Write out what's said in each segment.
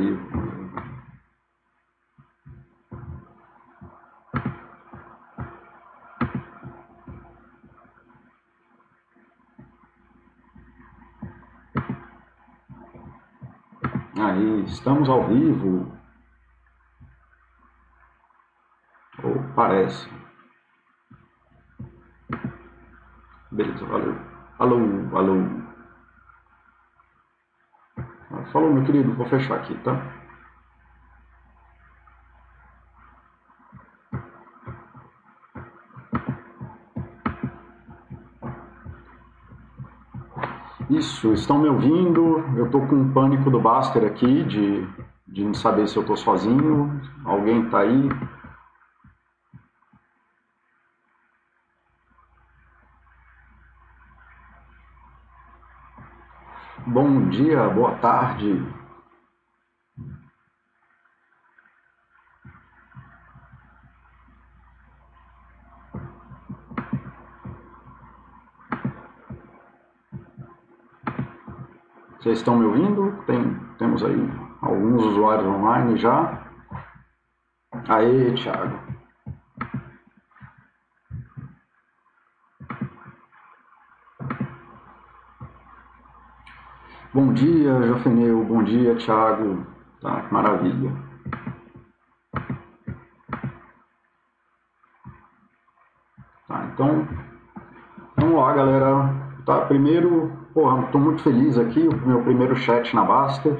vivo. Aí, estamos ao vivo. Ou parece. Beleza, valeu. Alô, alô. Falou, meu querido, vou fechar aqui, tá? Isso, estão me ouvindo? Eu tô com um pânico do Baster aqui, de, de não saber se eu tô sozinho. Alguém tá aí? Bom dia, boa tarde. Vocês estão me ouvindo? Tem, temos aí alguns usuários online já. Aê, Thiago. Bom dia, Jofeneu. Bom dia, Thiago. Tá, que maravilha. Tá, então, vamos lá, galera. Tá, primeiro, porra, estou muito feliz aqui, o meu primeiro chat na Baster.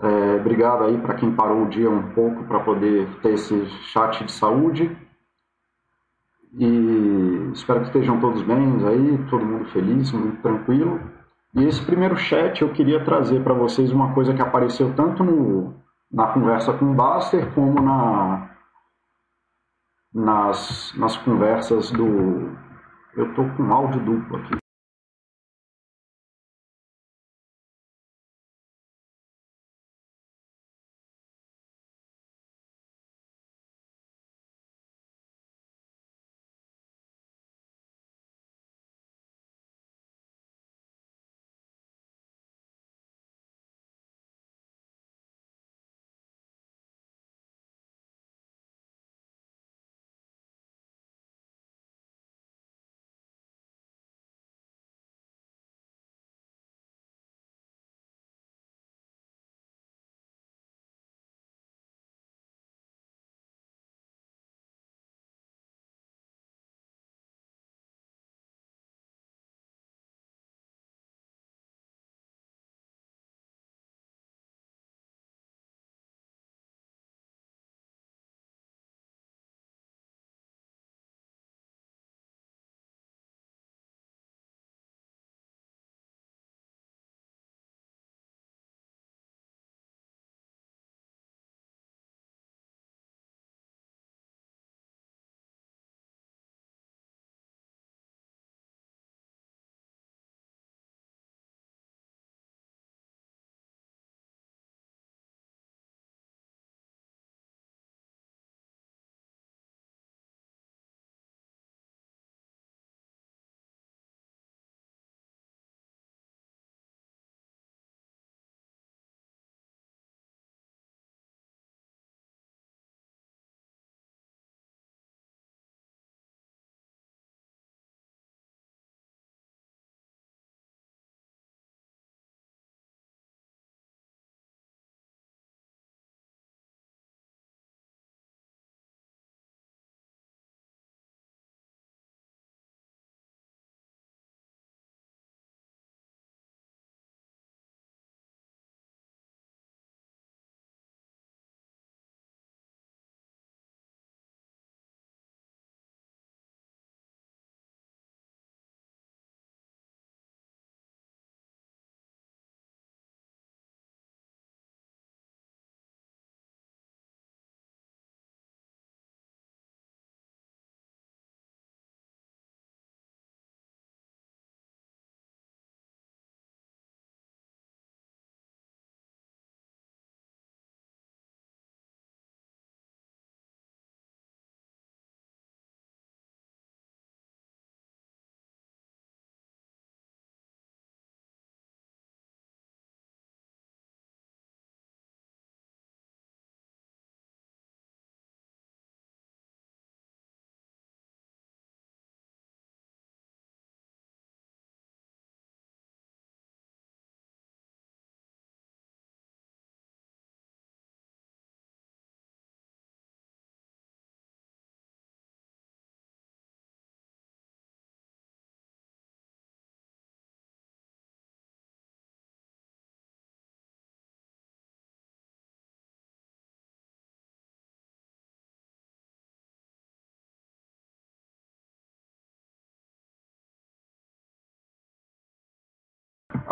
É, obrigado aí para quem parou o dia um pouco para poder ter esse chat de saúde. E espero que estejam todos bem aí, todo mundo feliz, muito tranquilo. E esse primeiro chat eu queria trazer para vocês uma coisa que apareceu tanto no, na conversa com o Baster como na, nas, nas conversas do. Eu estou com áudio duplo aqui.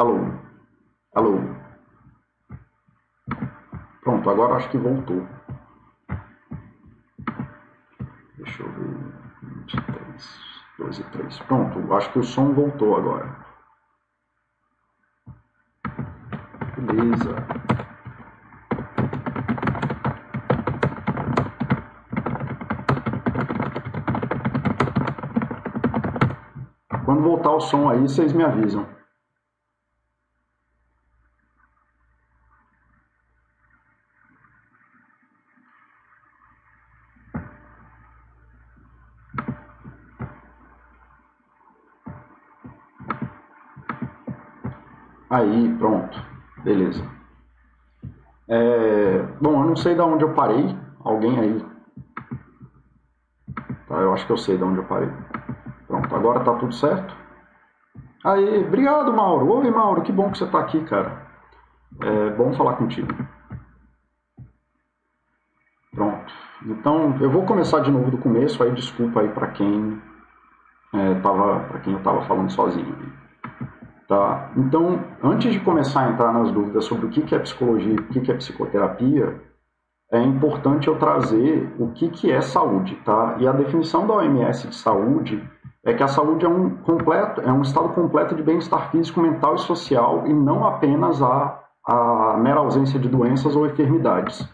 Alô? Alô? Pronto, agora acho que voltou. Deixa eu ver. 23, 2 e 3. Pronto, acho que o som voltou agora. Beleza. Quando voltar o som aí, vocês me avisam. Aí, pronto. Beleza. É, bom, eu não sei de onde eu parei. Alguém aí? Tá, eu acho que eu sei de onde eu parei. Pronto, agora tá tudo certo. Aí, obrigado, Mauro. Oi, Mauro, que bom que você tá aqui, cara. É bom falar contigo. Pronto. Então, eu vou começar de novo do começo, aí desculpa aí para quem é, para quem eu tava falando sozinho. Tá? Então, antes de começar a entrar nas dúvidas sobre o que é psicologia e o que é psicoterapia, é importante eu trazer o que é saúde. Tá? E a definição da OMS de saúde é que a saúde é um, completo, é um estado completo de bem-estar físico, mental e social e não apenas a, a mera ausência de doenças ou enfermidades.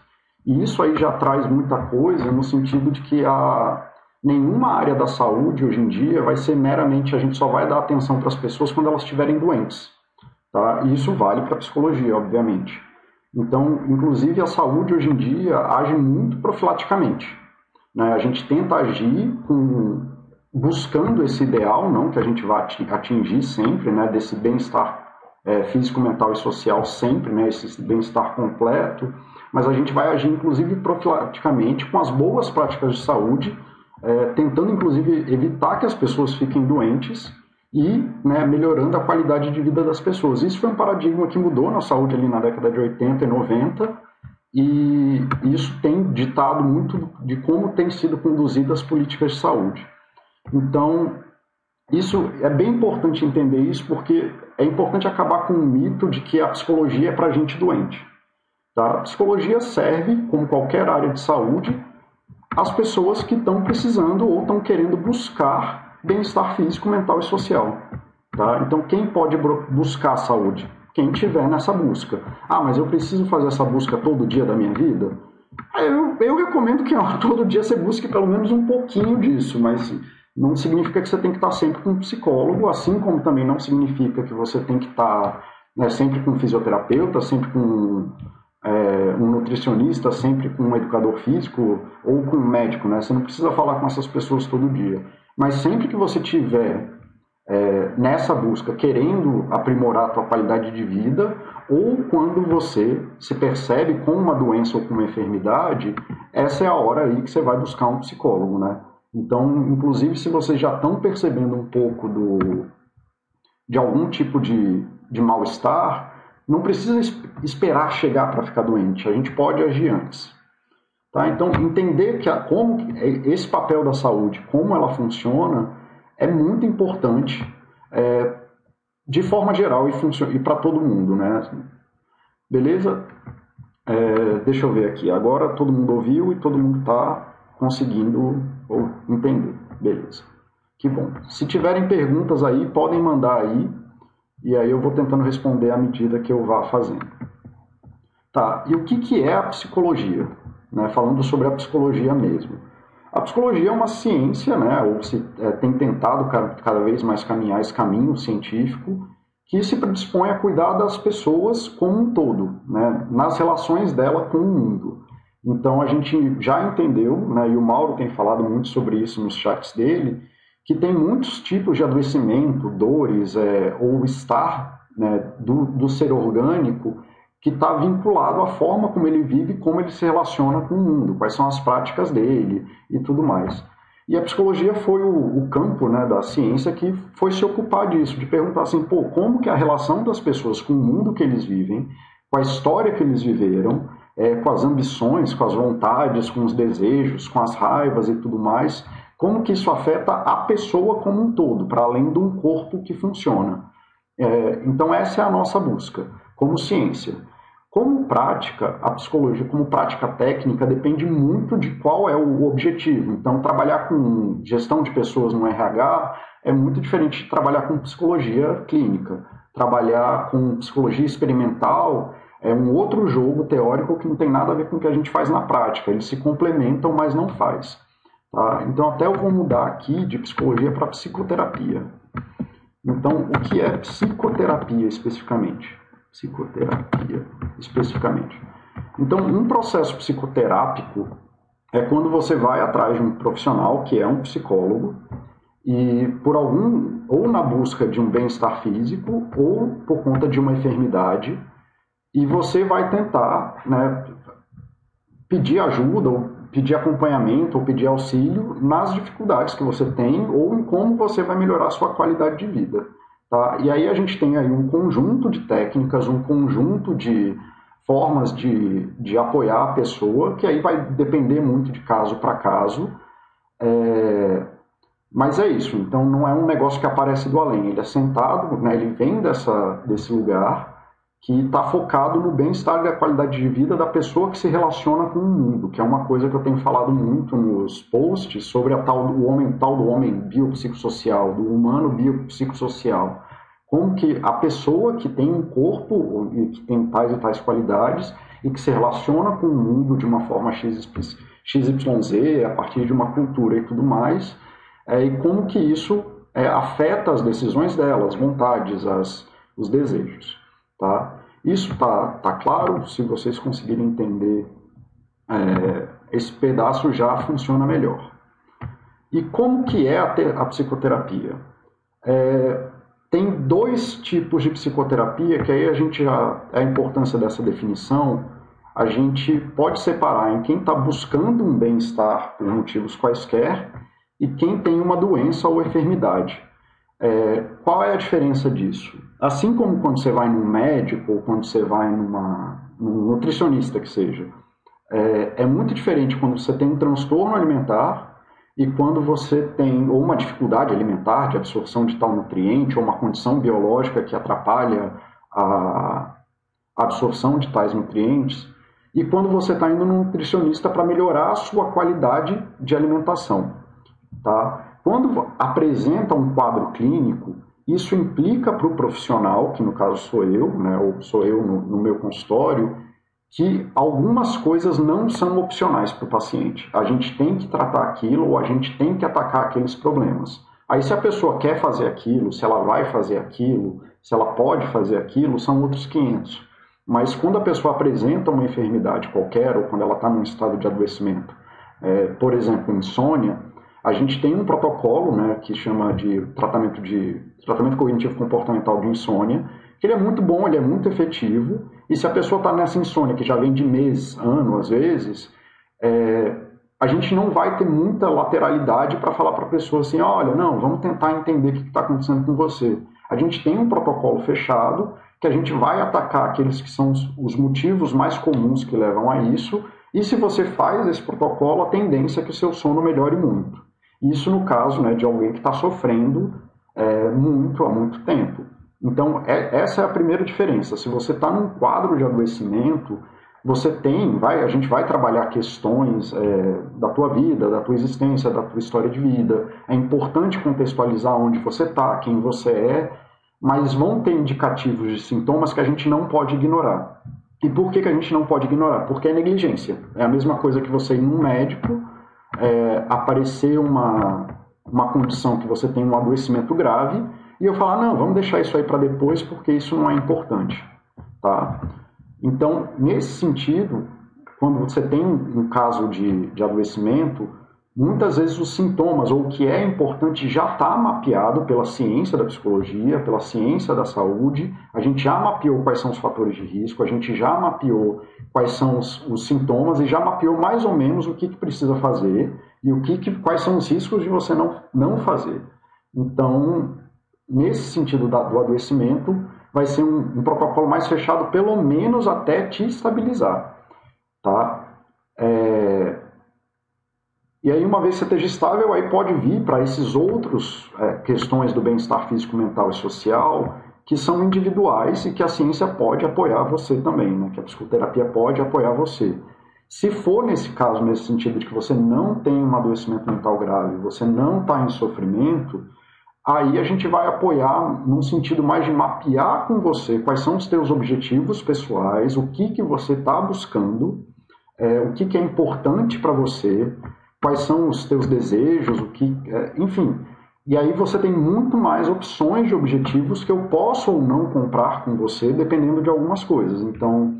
E isso aí já traz muita coisa no sentido de que a, nenhuma área da saúde hoje em dia vai ser meramente a gente só vai dar atenção para as pessoas quando elas estiverem doentes, tá? E isso vale para a psicologia, obviamente. Então, inclusive a saúde hoje em dia age muito profilaticamente. Né? A gente tenta agir com, buscando esse ideal, não que a gente vá atingir sempre, né? Desse bem-estar é, físico, mental e social sempre, né? Esse bem-estar completo. Mas a gente vai agir, inclusive, profilaticamente com as boas práticas de saúde é, tentando inclusive evitar que as pessoas fiquem doentes e né, melhorando a qualidade de vida das pessoas. Isso foi um paradigma que mudou na saúde ali na década de 80 e 90 e isso tem ditado muito de como têm sido conduzidas as políticas de saúde. Então, isso é bem importante entender isso porque é importante acabar com o mito de que a psicologia é para gente doente. Tá? A psicologia serve, como qualquer área de saúde, as pessoas que estão precisando ou estão querendo buscar bem-estar físico, mental e social. Tá? Então, quem pode buscar saúde? Quem tiver nessa busca. Ah, mas eu preciso fazer essa busca todo dia da minha vida? Eu, eu recomendo que ó, todo dia você busque pelo menos um pouquinho disso, mas não significa que você tem que estar sempre com um psicólogo, assim como também não significa que você tem que estar né, sempre com um fisioterapeuta, sempre com é, um nutricionista, sempre com um educador físico ou com um médico, né? Você não precisa falar com essas pessoas todo dia. Mas sempre que você tiver é, nessa busca, querendo aprimorar a tua qualidade de vida, ou quando você se percebe com uma doença ou com uma enfermidade, essa é a hora aí que você vai buscar um psicólogo, né? Então, inclusive, se vocês já estão percebendo um pouco do, de algum tipo de, de mal-estar, não precisa esperar chegar para ficar doente, a gente pode agir antes. Tá? Então, entender que a, como esse papel da saúde, como ela funciona, é muito importante é, de forma geral e, e para todo mundo. Né? Beleza? É, deixa eu ver aqui. Agora todo mundo ouviu e todo mundo está conseguindo entender. Beleza. Que bom. Se tiverem perguntas aí, podem mandar aí e aí eu vou tentando responder à medida que eu vá fazendo. Tá, e o que, que é a psicologia? Né, falando sobre a psicologia mesmo. A psicologia é uma ciência, né, ou se é, tem tentado cada, vez mais caminhar esse caminho científico, que se predispõe a cuidar das pessoas como um todo, né, nas relações dela com o mundo. Então a gente já entendeu, né, e o Mauro tem falado muito sobre isso nos chats dele, que tem muitos tipos de adoecimento, dores é, ou estar né, do, do ser orgânico que está vinculado à forma como ele vive, como ele se relaciona com o mundo, quais são as práticas dele e tudo mais. E a psicologia foi o, o, campo né, da ciência que foi se ocupar disso, de perguntar assim, pô, como que a relação das pessoas com o mundo que eles vivem, com a história que eles viveram, é, com as ambições, com as vontades, com os desejos, com as raivas e tudo mais, como que isso afeta a pessoa como um todo, para além de um corpo que funciona. É, então, essa é a nossa busca, como ciência. Como prática, a psicologia, como prática técnica, depende muito de qual é o objetivo. Então, trabalhar com gestão de pessoas no RH é muito diferente de trabalhar com psicologia clínica. Trabalhar com psicologia experimental é um outro jogo teórico que não tem nada a ver com o que a gente faz na prática. Eles se complementam, mas não faz. Tá? Então, até eu vou mudar aqui de psicologia para psicoterapia. Então, o que é psicoterapia especificamente? Psicoterapia especificamente. Então, um processo psicoterápico é quando você vai atrás de um profissional que é um psicólogo e por algum ou na busca de um bem-estar físico ou por conta de uma enfermidade e você vai tentar né, pedir ajuda ou pedir acompanhamento ou pedir auxílio nas dificuldades que você tem ou em como você vai melhorar a sua qualidade de vida. Tá? E aí a gente tem aí um conjunto de técnicas, um conjunto de formas de, de apoiar a pessoa, que aí vai depender muito de caso para caso. É... Mas é isso, então não é um negócio que aparece do além, ele é sentado, né, ele vem dessa, desse lugar que está focado no bem-estar e a qualidade de vida da pessoa que se relaciona com o mundo, que é uma coisa que eu tenho falado muito nos posts sobre a tal do homem, tal do homem biopsicossocial, do humano biopsicossocial. Como que a pessoa que tem um corpo e que tem tais e tais qualidades e que se relaciona com o mundo de uma forma XYZ, a partir de uma cultura e tudo mais, é, e como que isso é, afeta as decisões dela, as vontades, as, os desejos. Tá? Isso tá, tá claro? Se vocês conseguirem entender, é, esse pedaço já funciona melhor. E como que é a, a psicoterapia? É, tem dois tipos de psicoterapia que aí a gente já a importância dessa definição a gente pode separar em quem está buscando um bem-estar por motivos quaisquer e quem tem uma doença ou enfermidade. É, qual é a diferença disso? Assim como quando você vai num médico ou quando você vai numa, num nutricionista que seja, é, é muito diferente quando você tem um transtorno alimentar e quando você tem ou uma dificuldade alimentar de absorção de tal nutriente ou uma condição biológica que atrapalha a absorção de tais nutrientes, e quando você está indo no nutricionista para melhorar a sua qualidade de alimentação. Tá? Quando apresenta um quadro clínico, isso implica para o profissional, que no caso sou eu, né, ou sou eu no, no meu consultório, que algumas coisas não são opcionais para o paciente. A gente tem que tratar aquilo ou a gente tem que atacar aqueles problemas. Aí, se a pessoa quer fazer aquilo, se ela vai fazer aquilo, se ela pode fazer aquilo, são outros 500. Mas quando a pessoa apresenta uma enfermidade qualquer ou quando ela está num estado de adoecimento, é, por exemplo, insônia, a gente tem um protocolo, né, que chama de tratamento de tratamento cognitivo comportamental de insônia, que ele é muito bom, ele é muito efetivo. E se a pessoa está nessa insônia que já vem de mês, ano, às vezes, é, a gente não vai ter muita lateralidade para falar para a pessoa assim, olha, não, vamos tentar entender o que está acontecendo com você. A gente tem um protocolo fechado que a gente vai atacar aqueles que são os motivos mais comuns que levam a isso. E se você faz esse protocolo, a tendência é que o seu sono melhore muito. Isso no caso né, de alguém que está sofrendo é, muito há muito tempo. Então, é, essa é a primeira diferença. Se você está num quadro de adoecimento, você tem, vai, a gente vai trabalhar questões é, da tua vida, da tua existência, da tua história de vida. É importante contextualizar onde você está, quem você é, mas vão ter indicativos de sintomas que a gente não pode ignorar. E por que, que a gente não pode ignorar? Porque é negligência. É a mesma coisa que você ir num médico é, aparecer uma, uma condição que você tem um adoecimento grave e eu falar, não, vamos deixar isso aí para depois porque isso não é importante. Tá? Então, nesse sentido, quando você tem um caso de, de adoecimento, muitas vezes os sintomas ou o que é importante já está mapeado pela ciência da psicologia, pela ciência da saúde. A gente já mapeou quais são os fatores de risco, a gente já mapeou quais são os, os sintomas e já mapeou mais ou menos o que, que precisa fazer e o que, que, quais são os riscos de você não, não fazer. Então, nesse sentido da, do adoecimento, vai ser um, um protocolo mais fechado, pelo menos até te estabilizar. Tá? É, e aí, uma vez que você esteja estável, aí pode vir para esses outros é, questões do bem-estar físico, mental e social, que são individuais e que a ciência pode apoiar você também, né? que a psicoterapia pode apoiar você. Se for nesse caso, nesse sentido de que você não tem um adoecimento mental grave, você não está em sofrimento, aí a gente vai apoiar num sentido mais de mapear com você quais são os teus objetivos pessoais, o que, que você está buscando, é, o que, que é importante para você, quais são os teus desejos, o que, é, enfim, e aí você tem muito mais opções de objetivos que eu posso ou não comprar com você, dependendo de algumas coisas. Então,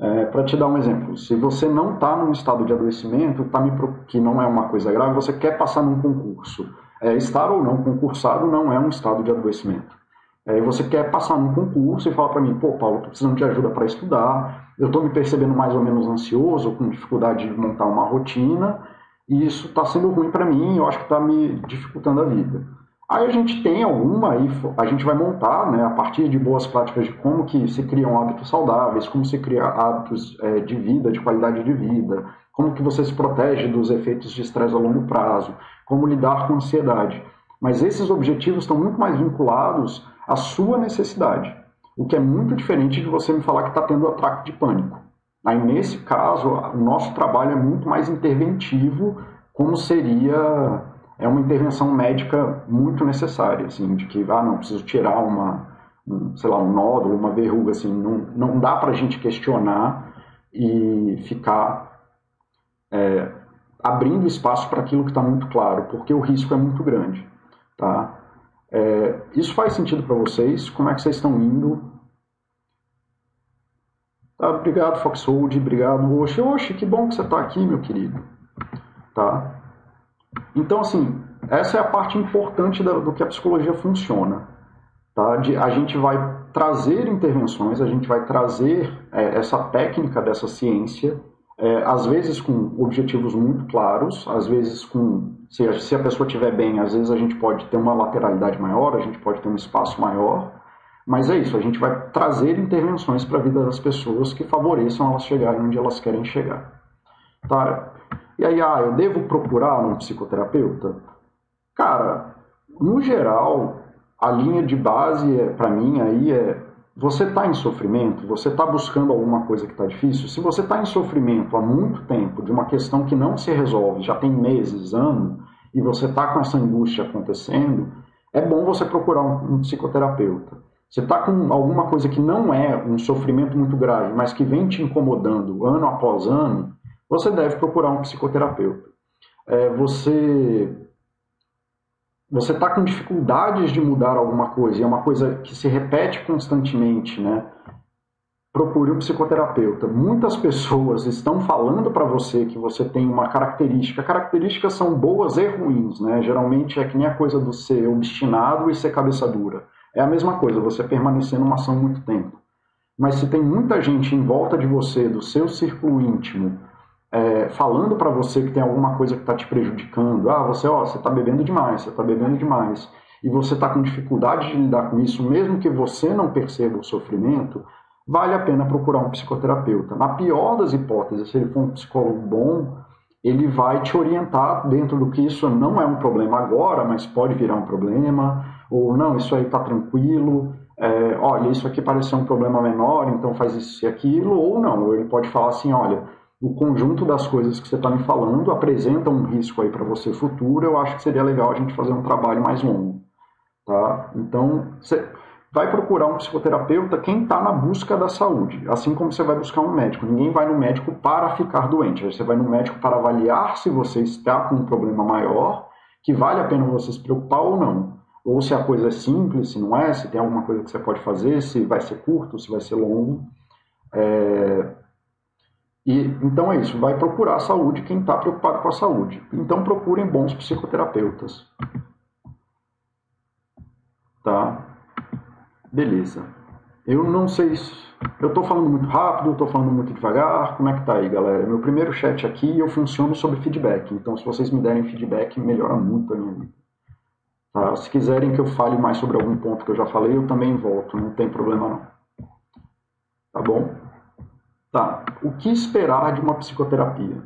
é, para te dar um exemplo, se você não está num estado de adoecimento, tá me, que não é uma coisa grave, você quer passar num concurso. É, estar ou não concursado não é um estado de adoecimento. É, você quer passar num concurso e falar para mim, pô, Paulo, estou precisando de ajuda para estudar, eu estou me percebendo mais ou menos ansioso, com dificuldade de montar uma rotina, e isso está sendo ruim para mim, eu acho que está me dificultando a vida. Aí a gente tem alguma, aí a gente vai montar, né, a partir de boas práticas de como que se criam hábitos saudáveis, como se cria hábitos é, de vida, de qualidade de vida, como que você se protege dos efeitos de estresse a longo prazo, como lidar com ansiedade. Mas esses objetivos estão muito mais vinculados à sua necessidade, o que é muito diferente de você me falar que está tendo ataque de pânico. Aí, nesse caso, o nosso trabalho é muito mais interventivo, como seria é uma intervenção médica muito necessária, assim, de que, ah, não, preciso tirar uma, um, sei lá, um nódulo, uma verruga, assim, não, não dá para a gente questionar e ficar é, abrindo espaço para aquilo que está muito claro, porque o risco é muito grande, tá? É, isso faz sentido para vocês? Como é que vocês estão indo? Tá, obrigado, Foxhold, obrigado, Oxi. Oxi, que bom que você está aqui, meu querido. Tá? Então, assim, essa é a parte importante do que a psicologia funciona. Tá? De, a gente vai trazer intervenções, a gente vai trazer é, essa técnica dessa ciência, é, às vezes com objetivos muito claros, às vezes com. Se a, se a pessoa estiver bem, às vezes a gente pode ter uma lateralidade maior, a gente pode ter um espaço maior. Mas é isso, a gente vai trazer intervenções para a vida das pessoas que favoreçam elas chegarem onde elas querem chegar. Tá? E aí, ah, eu devo procurar um psicoterapeuta? Cara, no geral, a linha de base é, para mim aí é você está em sofrimento, você está buscando alguma coisa que está difícil. Se você está em sofrimento há muito tempo de uma questão que não se resolve, já tem meses, anos, e você está com essa angústia acontecendo, é bom você procurar um, um psicoterapeuta. Você está com alguma coisa que não é um sofrimento muito grave, mas que vem te incomodando ano após ano, você deve procurar um psicoterapeuta. É, você você está com dificuldades de mudar alguma coisa, é uma coisa que se repete constantemente, né? Procure um psicoterapeuta. Muitas pessoas estão falando para você que você tem uma característica. Características são boas e ruins, né? Geralmente é que nem a coisa do ser obstinado e ser cabeça dura. É a mesma coisa, você permanecer numa ação muito tempo. Mas se tem muita gente em volta de você, do seu círculo íntimo, é, falando para você que tem alguma coisa que está te prejudicando, ah, você ó, você está bebendo demais, você está bebendo demais, e você está com dificuldade de lidar com isso, mesmo que você não perceba o sofrimento, vale a pena procurar um psicoterapeuta. Na pior das hipóteses, se ele for um psicólogo bom, ele vai te orientar dentro do que isso não é um problema agora, mas pode virar um problema, ou não, isso aí está tranquilo, é, olha, isso aqui pareceu um problema menor, então faz isso e aquilo, ou não, ele pode falar assim, olha, o conjunto das coisas que você está me falando apresenta um risco aí para você futuro, eu acho que seria legal a gente fazer um trabalho mais longo, tá? Então, você vai procurar um psicoterapeuta quem está na busca da saúde, assim como você vai buscar um médico. Ninguém vai no médico para ficar doente, você vai no médico para avaliar se você está com um problema maior, que vale a pena você se preocupar ou não. Ou se a coisa é simples, se não é, se tem alguma coisa que você pode fazer, se vai ser curto, se vai ser longo. É, e, então é isso, vai procurar a saúde quem está preocupado com a saúde. Então procurem bons psicoterapeutas. Tá? Beleza. Eu não sei se... Eu estou falando muito rápido, estou falando muito devagar. Como é que tá aí, galera? Meu primeiro chat aqui eu funciono sobre feedback. Então se vocês me derem feedback, melhora muito a minha vida. Tá? Se quiserem que eu fale mais sobre algum ponto que eu já falei, eu também volto. Não tem problema não. Tá bom? Tá. O que esperar de uma psicoterapia?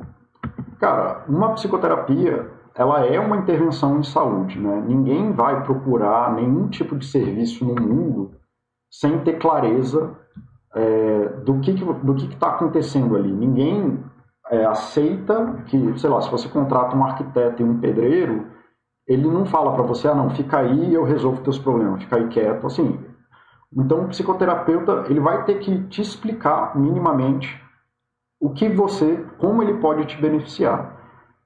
Cara, uma psicoterapia, ela é uma intervenção em saúde, né? Ninguém vai procurar nenhum tipo de serviço no mundo sem ter clareza é, do que do que está acontecendo ali. Ninguém é, aceita que, sei lá, se você contrata um arquiteto e um pedreiro, ele não fala para você, ah, não, fica aí e eu resolvo teus problemas, fica aí quieto, assim. Então, o psicoterapeuta, ele vai ter que te explicar minimamente o que você, como ele pode te beneficiar.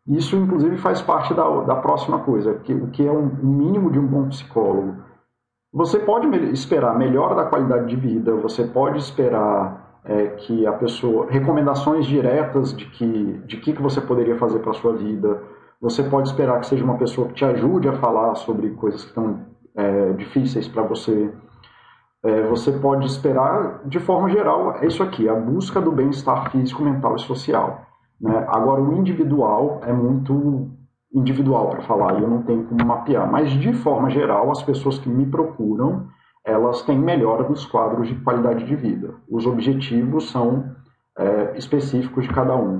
Isso, inclusive, faz parte da, da próxima coisa, que, o que é um, um mínimo de um bom psicólogo. Você pode esperar melhora da qualidade de vida, você pode esperar é, que a pessoa recomendações diretas de que de que, que você poderia fazer para a sua vida. Você pode esperar que seja uma pessoa que te ajude a falar sobre coisas que estão é, difíceis para você. É, você pode esperar, de forma geral, é isso aqui, a busca do bem-estar físico, mental e social. Né? Agora, o individual é muito individual para falar, e eu não tenho como mapear, mas de forma geral, as pessoas que me procuram, elas têm melhora dos quadros de qualidade de vida. Os objetivos são é, específicos de cada um.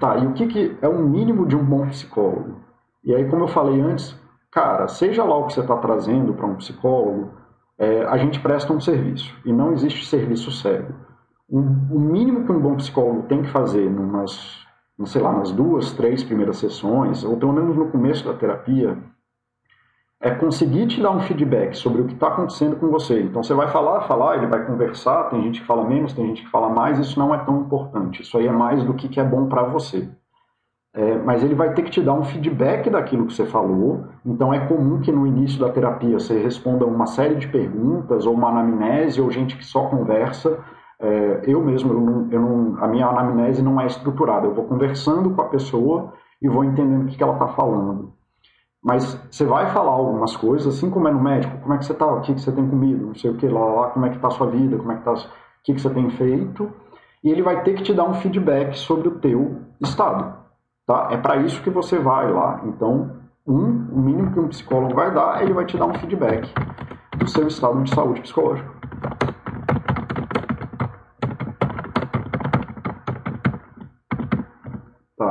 Tá, e o que, que é o mínimo de um bom psicólogo? E aí, como eu falei antes, cara, seja lá o que você está trazendo para um psicólogo, é, a gente presta um serviço, e não existe serviço cego. Um, o mínimo que um bom psicólogo tem que fazer numas sei lá, nas duas, três primeiras sessões, ou pelo menos no começo da terapia, é conseguir te dar um feedback sobre o que está acontecendo com você. Então você vai falar, falar, ele vai conversar, tem gente que fala menos, tem gente que fala mais, isso não é tão importante. Isso aí é mais do que, que é bom para você. É, mas ele vai ter que te dar um feedback daquilo que você falou. Então é comum que no início da terapia você responda uma série de perguntas, ou uma anamnese, ou gente que só conversa é, eu mesmo, eu não, eu não, a minha anamnese não é estruturada. Eu vou conversando com a pessoa e vou entendendo o que, que ela está falando. Mas você vai falar algumas coisas, assim como é no médico, como é que você está, o que, que você tem comido, não sei o que, lá, lá, como é que está a sua vida, como é que está, o que, que você tem feito, e ele vai ter que te dar um feedback sobre o teu estado. Tá? É para isso que você vai lá. Então, um, o mínimo que um psicólogo vai dar, ele vai te dar um feedback do seu estado de saúde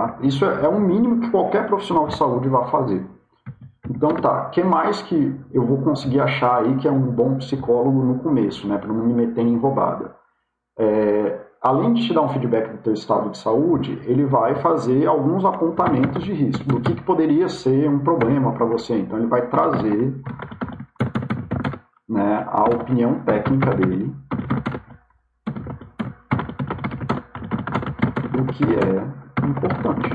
psicológica. Isso é, é um mínimo que qualquer profissional de saúde vai fazer. Então tá, o que mais que eu vou conseguir achar aí que é um bom psicólogo no começo, né, para não me meter em roubada? É, além de te dar um feedback do teu estado de saúde, ele vai fazer alguns apontamentos de risco, do que, que poderia ser um problema para você. Então ele vai trazer né, a opinião técnica dele do que é importante.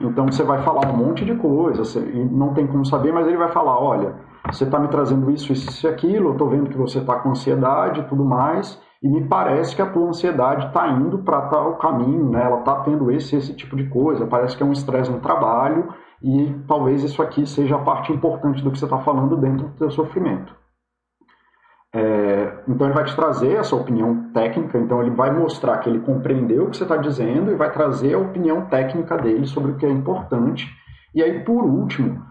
Então você vai falar um monte de coisa, você, não tem como saber, mas ele vai falar, olha, você está me trazendo isso, isso e aquilo, eu estou vendo que você está com ansiedade e tudo mais, e me parece que a tua ansiedade está indo para tal caminho, né? ela está tendo esse esse tipo de coisa, parece que é um estresse no trabalho, e talvez isso aqui seja a parte importante do que você está falando dentro do teu sofrimento. É, então ele vai te trazer essa opinião técnica, então ele vai mostrar que ele compreendeu o que você está dizendo e vai trazer a opinião técnica dele sobre o que é importante. E aí, por último,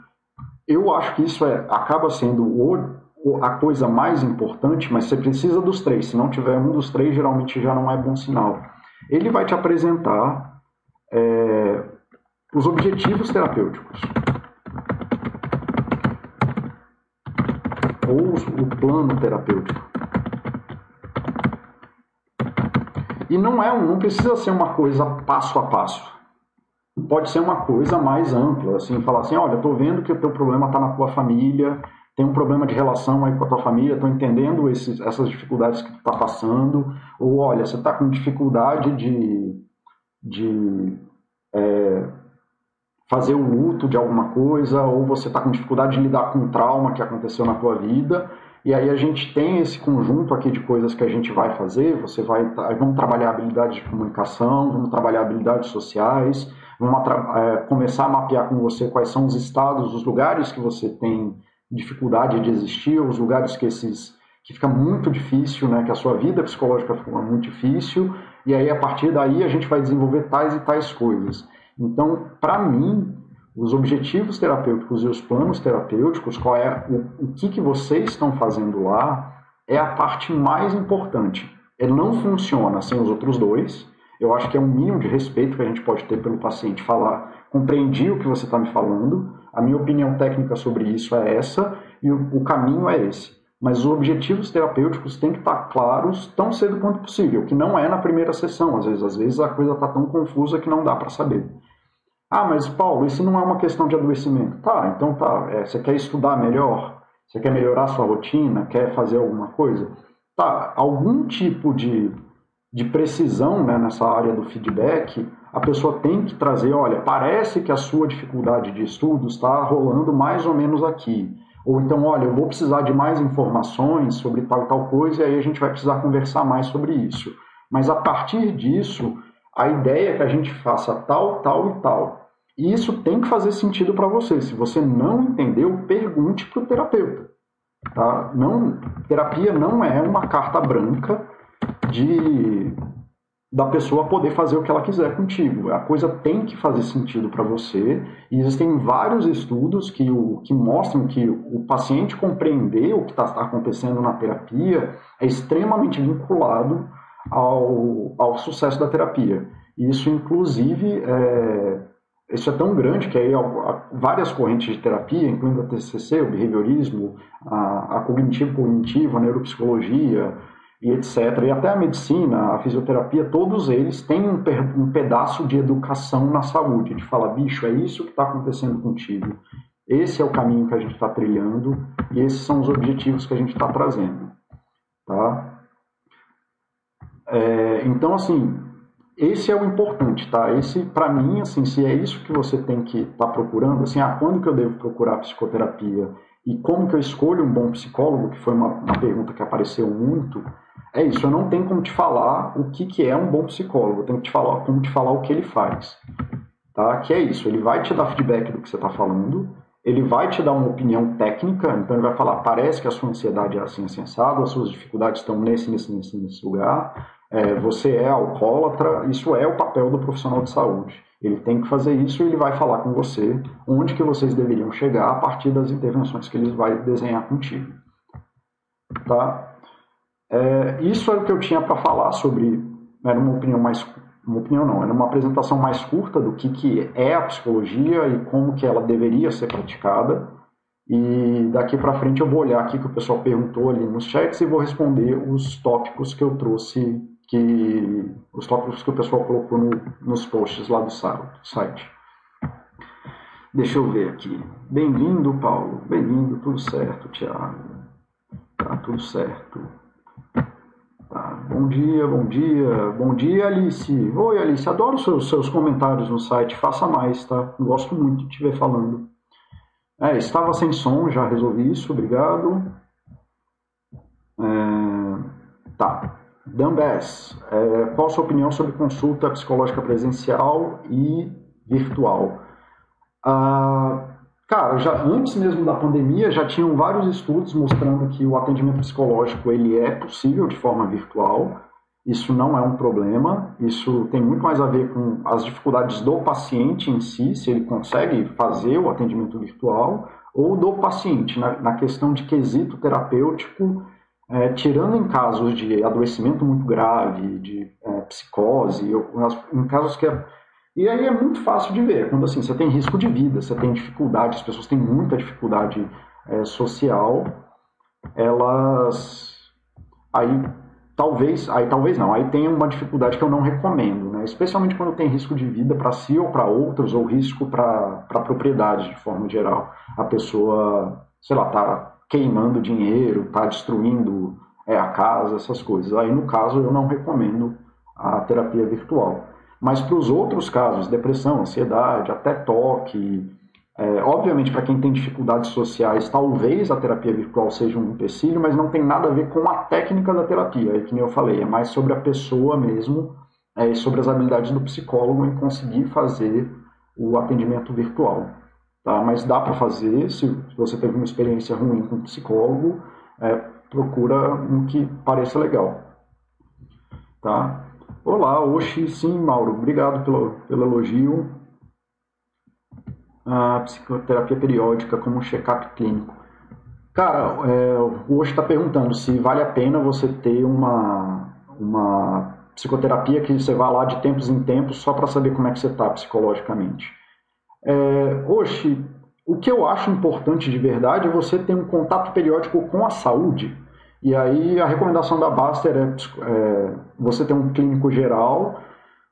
eu acho que isso é, acaba sendo o, a coisa mais importante, mas você precisa dos três. Se não tiver um dos três, geralmente já não é bom sinal. Ele vai te apresentar é, os objetivos terapêuticos. Ou o plano terapêutico. E não é, não precisa ser uma coisa passo a passo. Pode ser uma coisa mais ampla, assim, falar assim, olha, estou vendo que o teu problema está na tua família, tem um problema de relação aí com a tua família, estou entendendo esses, essas dificuldades que tu está passando, ou olha, você está com dificuldade de, de é, fazer o luto de alguma coisa, ou você está com dificuldade de lidar com um trauma que aconteceu na tua vida, e aí a gente tem esse conjunto aqui de coisas que a gente vai fazer, você vai, vamos trabalhar habilidades de comunicação, vamos trabalhar habilidades sociais, vamos é, começar a mapear com você quais são os estados, os lugares que você tem dificuldade de existir, os lugares que esses que fica muito difícil, né, que a sua vida psicológica fica muito difícil, e aí a partir daí a gente vai desenvolver tais e tais coisas. Então, para mim, os objetivos terapêuticos e os planos terapêuticos, qual é o, o que, que vocês estão fazendo lá, é a parte mais importante. Ele não funciona sem os outros dois. Eu acho que é um mínimo de respeito que a gente pode ter pelo paciente falar, compreendi o que você está me falando, a minha opinião técnica sobre isso é essa e o, o caminho é esse. mas os objetivos terapêuticos têm que estar claros tão cedo quanto possível, que não é na primeira sessão, às vezes, às vezes a coisa está tão confusa que não dá para saber. Ah, mas Paulo, isso não é uma questão de adoecimento. Tá, então tá, é, você quer estudar melhor? Você quer melhorar sua rotina? Quer fazer alguma coisa? Tá, algum tipo de, de precisão né, nessa área do feedback, a pessoa tem que trazer, olha, parece que a sua dificuldade de estudo está rolando mais ou menos aqui. Ou então, olha, eu vou precisar de mais informações sobre tal e tal coisa, e aí a gente vai precisar conversar mais sobre isso. Mas a partir disso, a ideia é que a gente faça tal, tal e tal. E isso tem que fazer sentido para você. Se você não entendeu, pergunte para o terapeuta. Tá? Não, terapia não é uma carta branca de da pessoa poder fazer o que ela quiser contigo. A coisa tem que fazer sentido para você. E existem vários estudos que, o, que mostram que o paciente compreender o que está acontecendo na terapia é extremamente vinculado ao, ao sucesso da terapia. E isso, inclusive, é, isso é tão grande que aí várias correntes de terapia, incluindo a TCC, o behaviorismo, a, a cognitivo-cognitivo, a neuropsicologia, e etc. E até a medicina, a fisioterapia, todos eles têm um, um pedaço de educação na saúde, de falar, bicho, é isso que está acontecendo contigo. Esse é o caminho que a gente está trilhando e esses são os objetivos que a gente está trazendo. Tá? É, então, assim, esse é o importante, tá? Esse, para mim, assim, se é isso que você tem que estar tá procurando, assim, ah, quando que eu devo procurar psicoterapia e como que eu escolho um bom psicólogo, que foi uma, uma pergunta que apareceu muito, é isso, eu não tenho como te falar o que, que é um bom psicólogo, eu tenho que te falar como te falar o que ele faz. Tá? Que é isso, ele vai te dar feedback do que você está falando, ele vai te dar uma opinião técnica, então ele vai falar, parece que a sua ansiedade é assim sensado, as suas dificuldades estão nesse, nesse, nesse, nesse lugar, é, você é alcoólatra, isso é o papel do profissional de saúde. Ele tem que fazer isso e ele vai falar com você onde que vocês deveriam chegar a partir das intervenções que ele vai desenhar contigo. Tá? É, isso é o que eu tinha para falar sobre. Era uma opinião mais. Uma opinião não, era uma apresentação mais curta do que, que é a psicologia e como que ela deveria ser praticada. E daqui para frente eu vou olhar aqui que o pessoal perguntou ali nos chats e vou responder os tópicos que eu trouxe, que os tópicos que o pessoal colocou no, nos posts lá do site. Deixa eu ver aqui. Bem-vindo, Paulo. Bem-vindo, tudo certo, Tiago. Tá tudo certo. Tá. Bom dia, bom dia, bom dia, Alice. Oi, Alice, adoro seus, seus comentários no site, faça mais, tá? Gosto muito de te ver falando. É, estava sem som, já resolvi isso, obrigado. É, Bass, é, qual a sua opinião sobre consulta psicológica presencial e virtual? Ah, Cara, já antes mesmo da pandemia já tinham vários estudos mostrando que o atendimento psicológico ele é possível de forma virtual. Isso não é um problema. Isso tem muito mais a ver com as dificuldades do paciente em si, se ele consegue fazer o atendimento virtual, ou do paciente na, na questão de quesito terapêutico, é, tirando em casos de adoecimento muito grave, de é, psicose, em casos que é e aí é muito fácil de ver, quando assim, você tem risco de vida, você tem dificuldade, as pessoas têm muita dificuldade é, social, elas aí talvez, aí talvez não, aí tem uma dificuldade que eu não recomendo, né? especialmente quando tem risco de vida para si ou para outros, ou risco para propriedade de forma geral. A pessoa, sei lá, tá queimando dinheiro, tá destruindo é, a casa, essas coisas. Aí no caso eu não recomendo a terapia virtual. Mas para os outros casos, depressão, ansiedade, até toque, é, obviamente para quem tem dificuldades sociais, talvez a terapia virtual seja um empecilho, mas não tem nada a ver com a técnica da terapia, é que nem eu falei, é mais sobre a pessoa mesmo é, e sobre as habilidades do psicólogo em conseguir fazer o atendimento virtual. Tá? Mas dá para fazer, se você teve uma experiência ruim com o psicólogo, é, procura um que pareça legal. Tá? Olá, Oxi, sim, Mauro, obrigado pelo, pelo elogio. A psicoterapia periódica como um check-up clínico. Cara, é, o Oxi está perguntando se vale a pena você ter uma, uma psicoterapia que você vá lá de tempos em tempos só para saber como é que você está psicologicamente. É, Oxi, o que eu acho importante de verdade é você ter um contato periódico com a saúde. E aí a recomendação da Baster é, é você ter um clínico geral,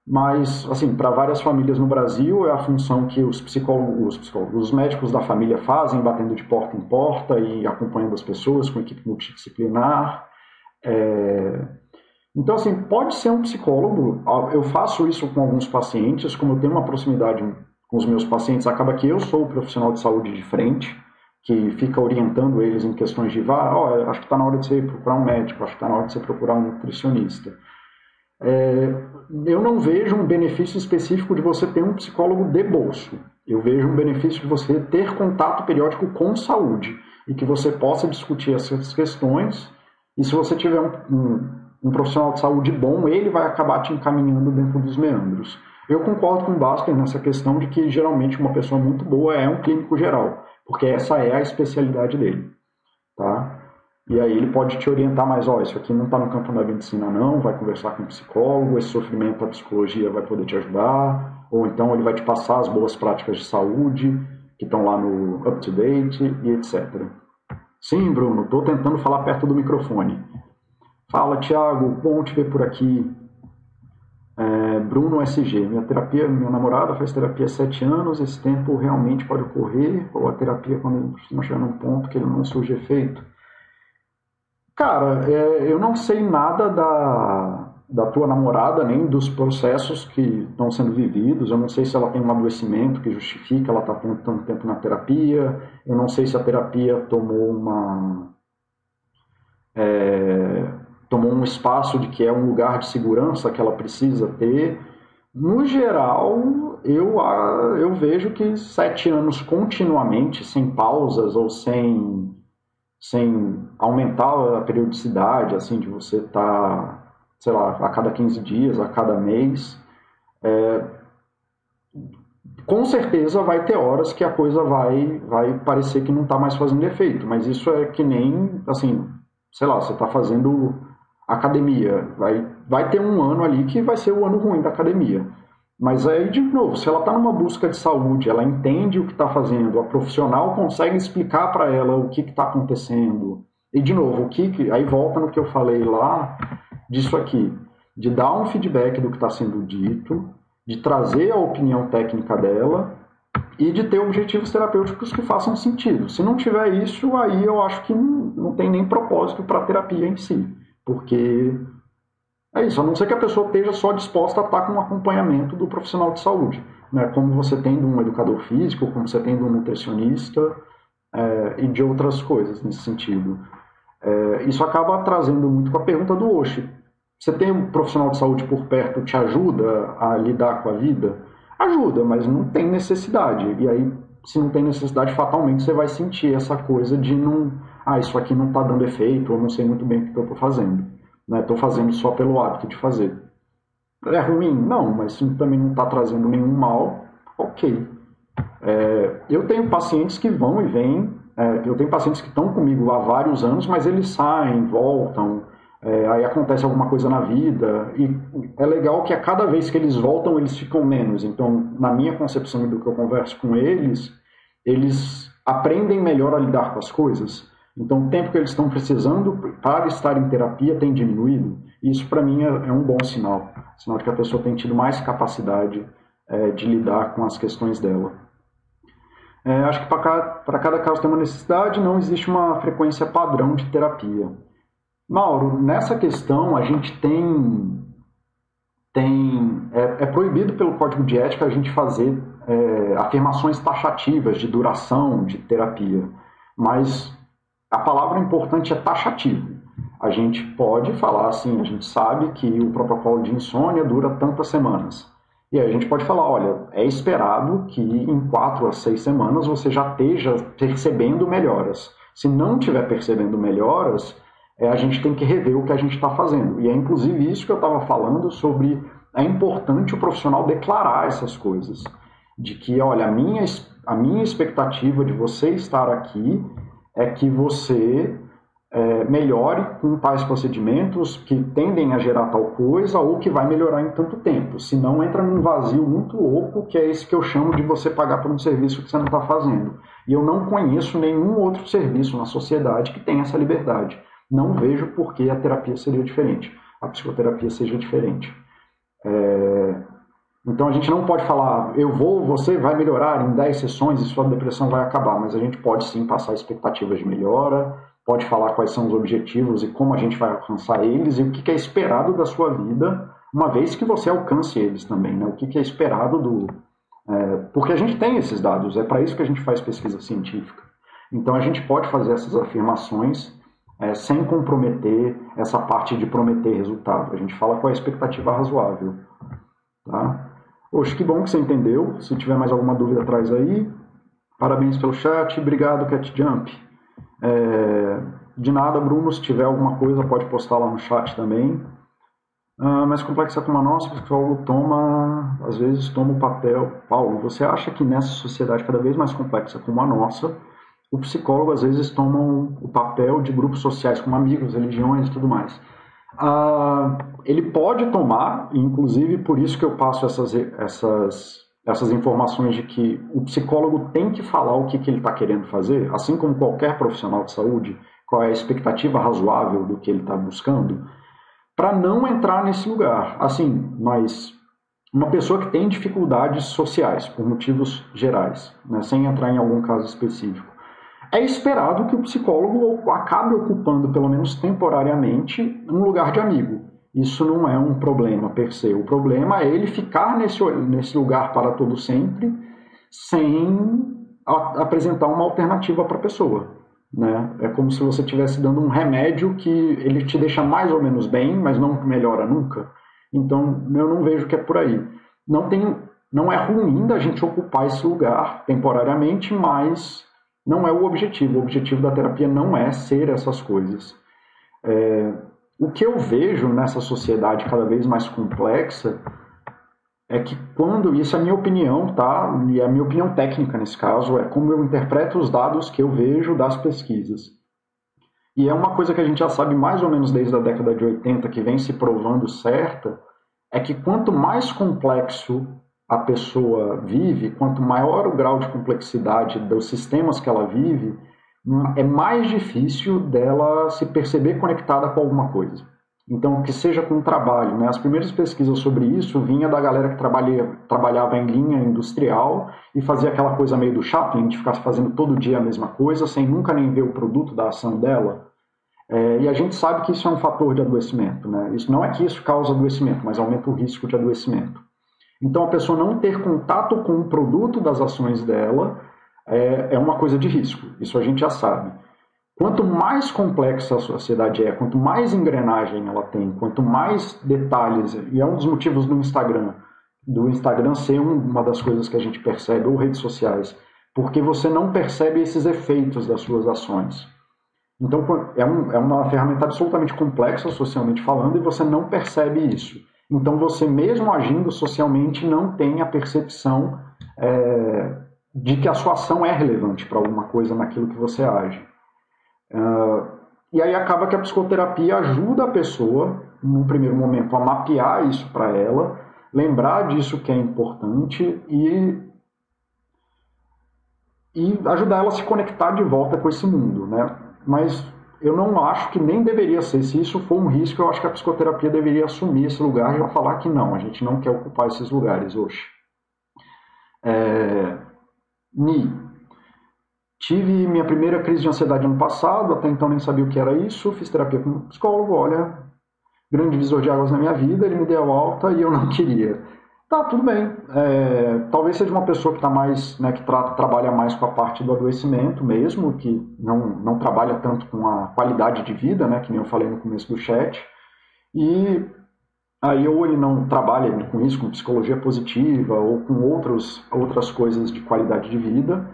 mas assim para várias famílias no Brasil é a função que os psicólogos, os psicólogos, os médicos da família fazem, batendo de porta em porta e acompanhando as pessoas com equipe multidisciplinar. É... Então assim pode ser um psicólogo. Eu faço isso com alguns pacientes, como eu tenho uma proximidade com os meus pacientes, acaba que eu sou o profissional de saúde de frente, que fica orientando eles em questões de, ah, oh, acho que está na hora de você procurar um médico, acho que está na hora de você procurar um nutricionista. É, eu não vejo um benefício específico de você ter um psicólogo de bolso. Eu vejo um benefício de você ter contato periódico com saúde e que você possa discutir essas questões. E se você tiver um, um, um profissional de saúde bom, ele vai acabar te encaminhando dentro dos meandros. Eu concordo com o Baster nessa questão de que geralmente uma pessoa muito boa é um clínico geral, porque essa é a especialidade dele, tá? E aí ele pode te orientar mais, ó, isso aqui não está no campo da medicina não, vai conversar com um psicólogo, esse sofrimento a psicologia vai poder te ajudar, ou então ele vai te passar as boas práticas de saúde que estão lá no up to date e etc. Sim, Bruno, estou tentando falar perto do microfone. Fala, Thiago, bom te ver por aqui. É, Bruno SG, minha terapia, minha namorada faz terapia há sete anos, esse tempo realmente pode ocorrer, ou a terapia quando costuma chegar num ponto que ele não surge efeito? Cara, é, eu não sei nada da, da tua namorada, nem dos processos que estão sendo vividos, eu não sei se ela tem um adoecimento que justifica ela estar tá tanto tempo na terapia, eu não sei se a terapia tomou uma... É, tomou um espaço de que é um lugar de segurança que ela precisa ter. No geral, eu, eu vejo que sete anos continuamente, sem pausas ou sem, sem aumentar a periodicidade, assim, de você estar, tá, sei lá, a cada 15 dias, a cada mês, é, com certeza vai ter horas que a coisa vai, vai parecer que não está mais fazendo efeito, mas isso é que nem, assim, sei lá, você está fazendo academia. Vai, vai ter um ano ali que vai ser o ano ruim da academia. Mas aí, de novo, se ela está numa busca de saúde, ela entende o que está fazendo, a profissional consegue explicar para ela o que está acontecendo. E, de novo, o que, aí volta no que eu falei lá, disso aqui, de dar um feedback do que está sendo dito, de trazer a opinião técnica dela e de ter objetivos terapêuticos que façam sentido. Se não tiver isso, aí eu acho que não, não tem nem propósito para a terapia em si. Porque é isso, a não ser que a pessoa esteja só disposta a estar com um acompanhamento do profissional de saúde, né? como você tem de um educador físico, como você tem de um nutricionista é, e de outras coisas nesse sentido. É, isso acaba trazendo muito com a pergunta do Oshi. Você tem um profissional de saúde por perto te ajuda a lidar com a vida? Ajuda, mas não tem necessidade. E aí, se não tem necessidade, fatalmente você vai sentir essa coisa de não ah, isso aqui não está dando efeito, ou não sei muito bem o que eu estou fazendo. Estou né? fazendo só pelo hábito de fazer. É ruim? Não, mas se também não está trazendo nenhum mal, ok. É, eu tenho pacientes que vão e vêm, é, eu tenho pacientes que estão comigo há vários anos, mas eles saem, voltam, é, aí acontece alguma coisa na vida, e é legal que a cada vez que eles voltam, eles ficam menos. Então, na minha concepção do que eu converso com eles, eles aprendem melhor a lidar com as coisas. Então, o tempo que eles estão precisando para estar em terapia tem diminuído. Isso, para mim, é, é, um bom sinal. Sinal de que a pessoa tem tido mais capacidade é, de lidar com as questões dela. É, acho que para cada, cada caso tem uma necessidade, não existe uma frequência padrão de terapia. Mauro, nessa questão a gente tem. tem é, é proibido pelo Código de Ética a gente fazer é, afirmações taxativas de duração de terapia. Mas a palavra importante é taxativo. A gente pode falar assim, a gente sabe que o protocolo de insônia dura tantas semanas. E aí a gente pode falar, olha, é esperado que em quatro a seis semanas você já esteja percebendo melhoras. Se não estiver percebendo melhoras, é, a gente tem que rever o que a gente está fazendo. E é inclusive isso que eu estava falando sobre é importante o profissional declarar essas coisas. De que, olha, a minha, a minha expectativa de você estar aqui é que você é, melhore com tais procedimentos que tendem a gerar tal coisa ou que vai melhorar em tanto tempo. Senão entra num vazio muito louco, que é esse que eu chamo de você pagar por um serviço que você não está fazendo. E eu não conheço nenhum outro serviço na sociedade que tenha essa liberdade. Não vejo por que a terapia seria diferente, a psicoterapia seja diferente. É... Então a gente não pode falar, eu vou, você vai melhorar em 10 sessões e sua depressão vai acabar, mas a gente pode sim passar expectativas de melhora, pode falar quais são os objetivos e como a gente vai alcançar eles e o que é esperado da sua vida, uma vez que você alcance eles também, né? O que é esperado do. É, porque a gente tem esses dados, é para isso que a gente faz pesquisa científica. Então a gente pode fazer essas afirmações é, sem comprometer essa parte de prometer resultado. A gente fala qual é a expectativa razoável. Tá? Poxa, que bom que você entendeu. Se tiver mais alguma dúvida, traz aí. Parabéns pelo chat. Obrigado, Cat Jump. É, de nada, Bruno, se tiver alguma coisa pode postar lá no chat também. Ah, mais complexa como a nossa, o psicólogo toma, às vezes toma o papel. Paulo, você acha que nessa sociedade cada vez mais complexa como a nossa, o psicólogo às vezes toma o papel de grupos sociais, como amigos, religiões e tudo mais? Ah, ele pode tomar, inclusive por isso que eu passo essas, essas essas informações de que o psicólogo tem que falar o que, que ele está querendo fazer, assim como qualquer profissional de saúde, qual é a expectativa razoável do que ele está buscando, para não entrar nesse lugar. Assim, mas uma pessoa que tem dificuldades sociais, por motivos gerais, né, sem entrar em algum caso específico, é esperado que o psicólogo acabe ocupando, pelo menos temporariamente, um lugar de amigo. Isso não é um problema per se. O problema é ele ficar nesse, nesse lugar para todo sempre sem a, apresentar uma alternativa para a pessoa. Né? É como se você estivesse dando um remédio que ele te deixa mais ou menos bem, mas não melhora nunca. Então, eu não vejo que é por aí. Não, tem, não é ruim da gente ocupar esse lugar temporariamente, mas não é o objetivo. O objetivo da terapia não é ser essas coisas. É, o que eu vejo nessa sociedade cada vez mais complexa é que quando, isso é a minha opinião, tá? E é a minha opinião técnica nesse caso, é como eu interpreto os dados que eu vejo das pesquisas. E é uma coisa que a gente já sabe mais ou menos desde a década de 80, que vem se provando certa, é que quanto mais complexo a pessoa vive, quanto maior o grau de complexidade dos sistemas que ela vive, é mais difícil dela se perceber conectada com alguma coisa. Então, que seja com o trabalho. Né? As primeiras pesquisas sobre isso vinha da galera que trabalha, trabalhava em linha industrial e fazia aquela coisa meio do Chaplin, de ficar fazendo todo dia a mesma coisa, sem nunca nem ver o produto da ação dela. É, e a gente sabe que isso é um fator de adoecimento. Né? Isso não é que isso causa adoecimento, mas aumenta o risco de adoecimento. Então, a pessoa não ter contato com o produto das ações dela é, é uma coisa de risco, isso a gente já sabe. Quanto mais complexa a sociedade é, quanto mais engrenagem ela tem, quanto mais detalhes, e é um dos motivos do Instagram, do Instagram ser uma das coisas que a gente percebe, ou redes sociais, porque você não percebe esses efeitos das suas ações. Então, é, um, é uma ferramenta absolutamente complexa, socialmente falando, e você não percebe isso. Então, você mesmo agindo socialmente não tem a percepção é, de que a sua ação é relevante para alguma coisa naquilo que você age. Uh, e aí acaba que a psicoterapia ajuda a pessoa, no primeiro momento, a mapear isso para ela, lembrar disso que é importante e, e ajudar ela a se conectar de volta com esse mundo. Né? Mas eu não acho que nem deveria ser. Se isso for um risco, eu acho que a psicoterapia deveria assumir esse lugar e já falar que não, a gente não quer ocupar esses lugares hoje. É, Ni. Tive minha primeira crise de ansiedade ano passado, até então nem sabia o que era isso, fiz terapia com um psicólogo, olha, grande divisor de águas na minha vida, ele me deu alta e eu não queria. Tá, tudo bem. É, talvez seja uma pessoa que está mais, né, que tra trabalha mais com a parte do adoecimento mesmo, que não, não trabalha tanto com a qualidade de vida, né, que nem eu falei no começo do chat. E Aí ou ele não trabalha com isso, com psicologia positiva ou com outros, outras coisas de qualidade de vida,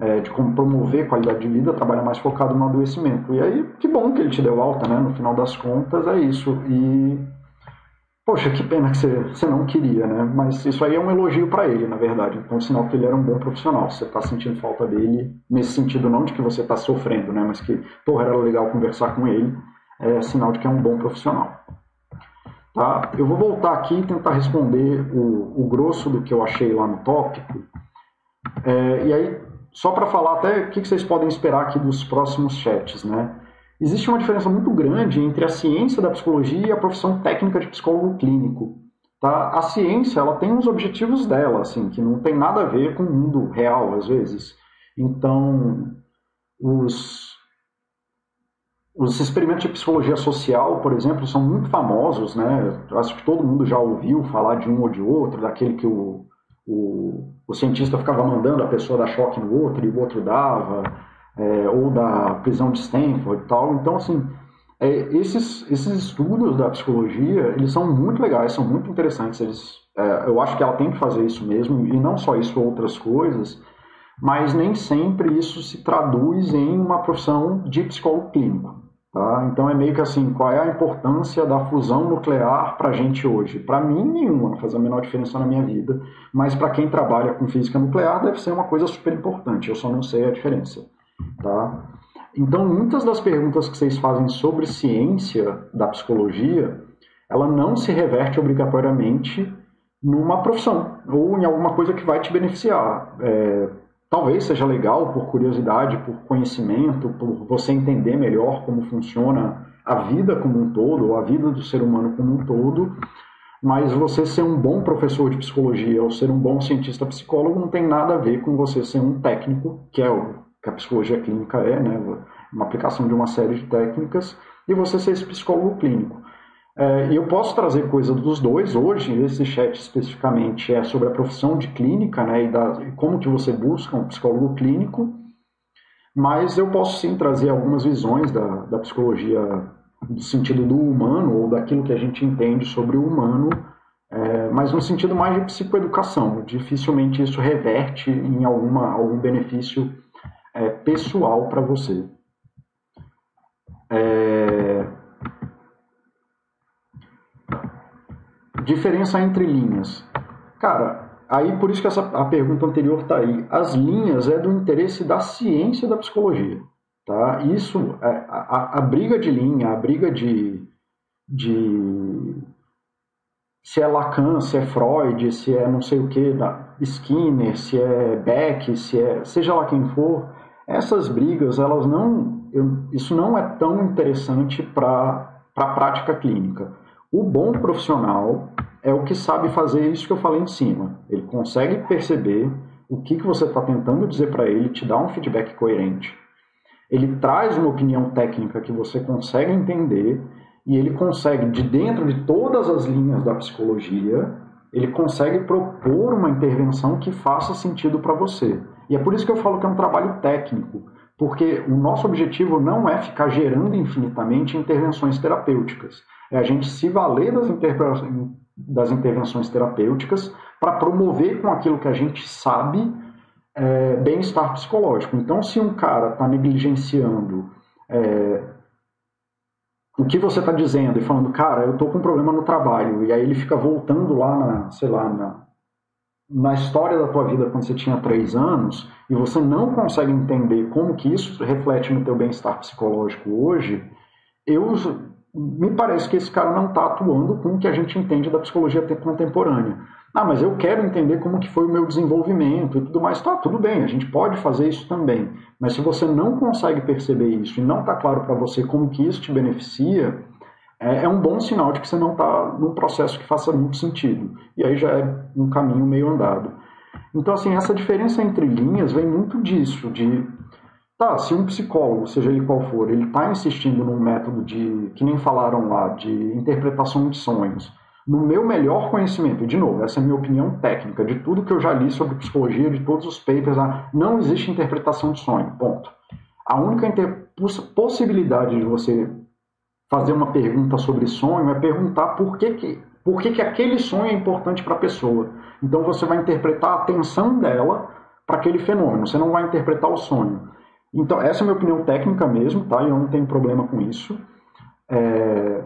é, de como promover qualidade de vida, trabalha mais focado no adoecimento. E aí, que bom que ele te deu alta, né? No final das contas, é isso. E Poxa, que pena que você, você não queria, né? Mas isso aí é um elogio para ele, na verdade. Então, é sinal que ele era um bom profissional. Você está sentindo falta dele, nesse sentido, não de que você está sofrendo, né? Mas que, porra, era legal conversar com ele. É sinal de que é um bom profissional. Tá? Eu vou voltar aqui e tentar responder o, o grosso do que eu achei lá no tópico. É, e aí, só para falar até o que vocês podem esperar aqui dos próximos chats, né? Existe uma diferença muito grande entre a ciência da psicologia e a profissão técnica de psicólogo clínico. Tá? A ciência ela tem os objetivos dela, assim, que não tem nada a ver com o mundo real, às vezes. Então, os, os experimentos de psicologia social, por exemplo, são muito famosos, né? Acho que todo mundo já ouviu falar de um ou de outro, daquele que o, o, o cientista ficava mandando a pessoa dar choque no outro e o outro dava é, ou da prisão de Stanford e tal. Então, assim, é, esses, esses estudos da psicologia, eles são muito legais, são muito interessantes. Eles, é, eu acho que ela tem que fazer isso mesmo, e não só isso, outras coisas, mas nem sempre isso se traduz em uma profissão de psicólogo clínico. Tá? Então é meio que assim, qual é a importância da fusão nuclear para a gente hoje? Para mim, nenhuma, não faz a menor diferença na minha vida, mas para quem trabalha com física nuclear deve ser uma coisa super importante, eu só não sei a diferença. Tá? Então, muitas das perguntas que vocês fazem sobre ciência da psicologia, ela não se reverte obrigatoriamente numa profissão ou em alguma coisa que vai te beneficiar. É, talvez seja legal por curiosidade, por conhecimento, por você entender melhor como funciona a vida como um todo, ou a vida do ser humano como um todo, mas você ser um bom professor de psicologia ou ser um bom cientista psicólogo não tem nada a ver com você ser um técnico, que é que a psicologia clínica é, né? uma aplicação de uma série de técnicas, e você ser esse psicólogo clínico. É, eu posso trazer coisa dos dois hoje, esse chat especificamente é sobre a profissão de clínica, né, e, da, e como que você busca um psicólogo clínico, mas eu posso sim trazer algumas visões da, da psicologia no sentido do humano, ou daquilo que a gente entende sobre o humano, é, mas no sentido mais de psicoeducação. Dificilmente isso reverte em alguma, algum benefício é, pessoal para você. É... Diferença entre linhas. Cara, aí por isso que essa, a pergunta anterior está aí. As linhas é do interesse da ciência da psicologia. Tá? Isso, é, a, a, a briga de linha, a briga de, de se é Lacan, se é Freud, se é não sei o que, da Skinner, se é Beck, se é seja lá quem for, essas brigas, elas não, eu, isso não é tão interessante para a prática clínica. O bom profissional é o que sabe fazer isso que eu falei em cima. Ele consegue perceber o que, que você está tentando dizer para ele, te dá um feedback coerente. Ele traz uma opinião técnica que você consegue entender e ele consegue, de dentro de todas as linhas da psicologia, ele consegue propor uma intervenção que faça sentido para você. E é por isso que eu falo que é um trabalho técnico, porque o nosso objetivo não é ficar gerando infinitamente intervenções terapêuticas. É a gente se valer das, das intervenções terapêuticas para promover com aquilo que a gente sabe é, bem-estar psicológico. Então, se um cara está negligenciando é, o que você está dizendo e falando, cara, eu estou com um problema no trabalho, e aí ele fica voltando lá na, sei lá, na, na história da tua vida quando você tinha três anos e você não consegue entender como que isso reflete no teu bem-estar psicológico hoje, eu me parece que esse cara não está atuando com o que a gente entende da psicologia contemporânea. Ah, mas eu quero entender como que foi o meu desenvolvimento e tudo mais. Tá, tudo bem, a gente pode fazer isso também. Mas se você não consegue perceber isso e não está claro para você como que isso te beneficia, é, é um bom sinal de que você não está num processo que faça muito sentido. E aí já é um caminho meio andado. Então, assim, essa diferença entre linhas vem muito disso, de Tá, se um psicólogo, seja ele qual for, ele está insistindo num método de, que nem falaram lá, de interpretação de sonhos, no meu melhor conhecimento, de novo, essa é a minha opinião técnica, de tudo que eu já li sobre psicologia, de todos os papers, não existe interpretação de sonho, ponto. A única possibilidade de você fazer uma pergunta sobre sonho é perguntar por que, que, por que, que aquele sonho é importante para a pessoa. Então você vai interpretar a atenção dela para aquele fenômeno, você não vai interpretar o sonho. Então, essa é a minha opinião técnica mesmo, tá? Eu não tenho problema com isso. É...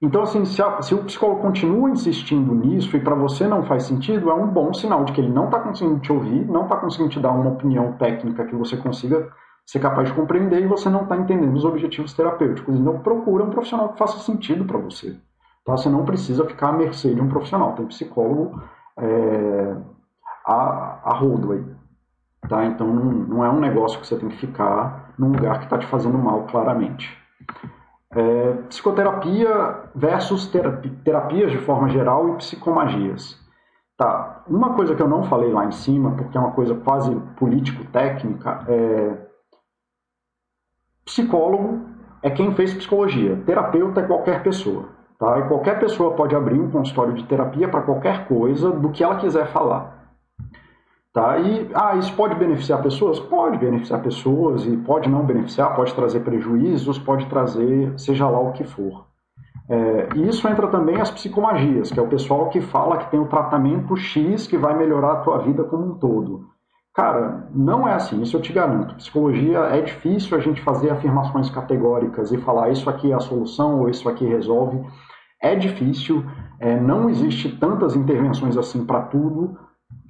Então, assim, se, a, se, o psicólogo continua insistindo nisso e para você não faz sentido, é um bom sinal de que ele não está conseguindo te ouvir, não está conseguindo te dar uma opinião técnica que você consiga ser capaz de compreender e você não está entendendo os objetivos terapêuticos. Então, procura um profissional que faça sentido para você. Tá? Você não precisa ficar à mercê de um profissional. Tem psicólogo é, a, a rodo aí. Tá? Então, não, não é um negócio que você tem que ficar num lugar que está te fazendo mal, claramente. É, psicoterapia versus terapia, terapias de forma geral e psicomagias. Tá, uma coisa que eu não falei lá em cima, porque é uma coisa quase político-técnica, é psicólogo é quem fez psicologia, terapeuta é qualquer pessoa. Tá? E qualquer pessoa pode abrir um consultório de terapia para qualquer coisa do que ela quiser falar. Tá? E ah, isso pode beneficiar pessoas? Pode beneficiar pessoas e pode não beneficiar, pode trazer prejuízos, pode trazer seja lá o que for. É, e isso entra também as psicomagias, que é o pessoal que fala que tem o tratamento X que vai melhorar a tua vida como um todo. Cara, não é assim, isso eu te garanto. Psicologia é difícil a gente fazer afirmações categóricas e falar isso aqui é a solução ou isso aqui resolve. É difícil, é, não existe tantas intervenções assim para tudo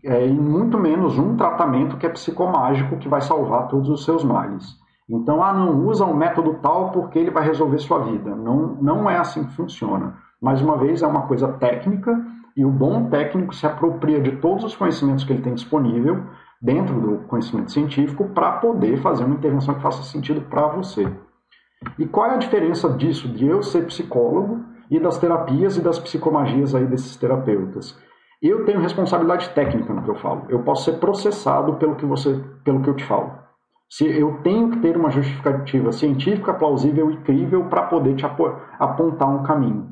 é, e muito menos um tratamento que é psicomágico que vai salvar todos os seus males. Então, ah, não usa um método tal porque ele vai resolver sua vida. Não, não é assim que funciona. Mais uma vez, é uma coisa técnica e o bom técnico se apropria de todos os conhecimentos que ele tem disponível dentro do conhecimento científico para poder fazer uma intervenção que faça sentido para você. E qual é a diferença disso, de eu ser psicólogo e das terapias e das psicomagias aí desses terapeutas? Eu tenho responsabilidade técnica no que eu falo. Eu posso ser processado pelo que você, pelo que eu te falo. Se eu tenho que ter uma justificativa científica, plausível e crível para poder te apontar um caminho.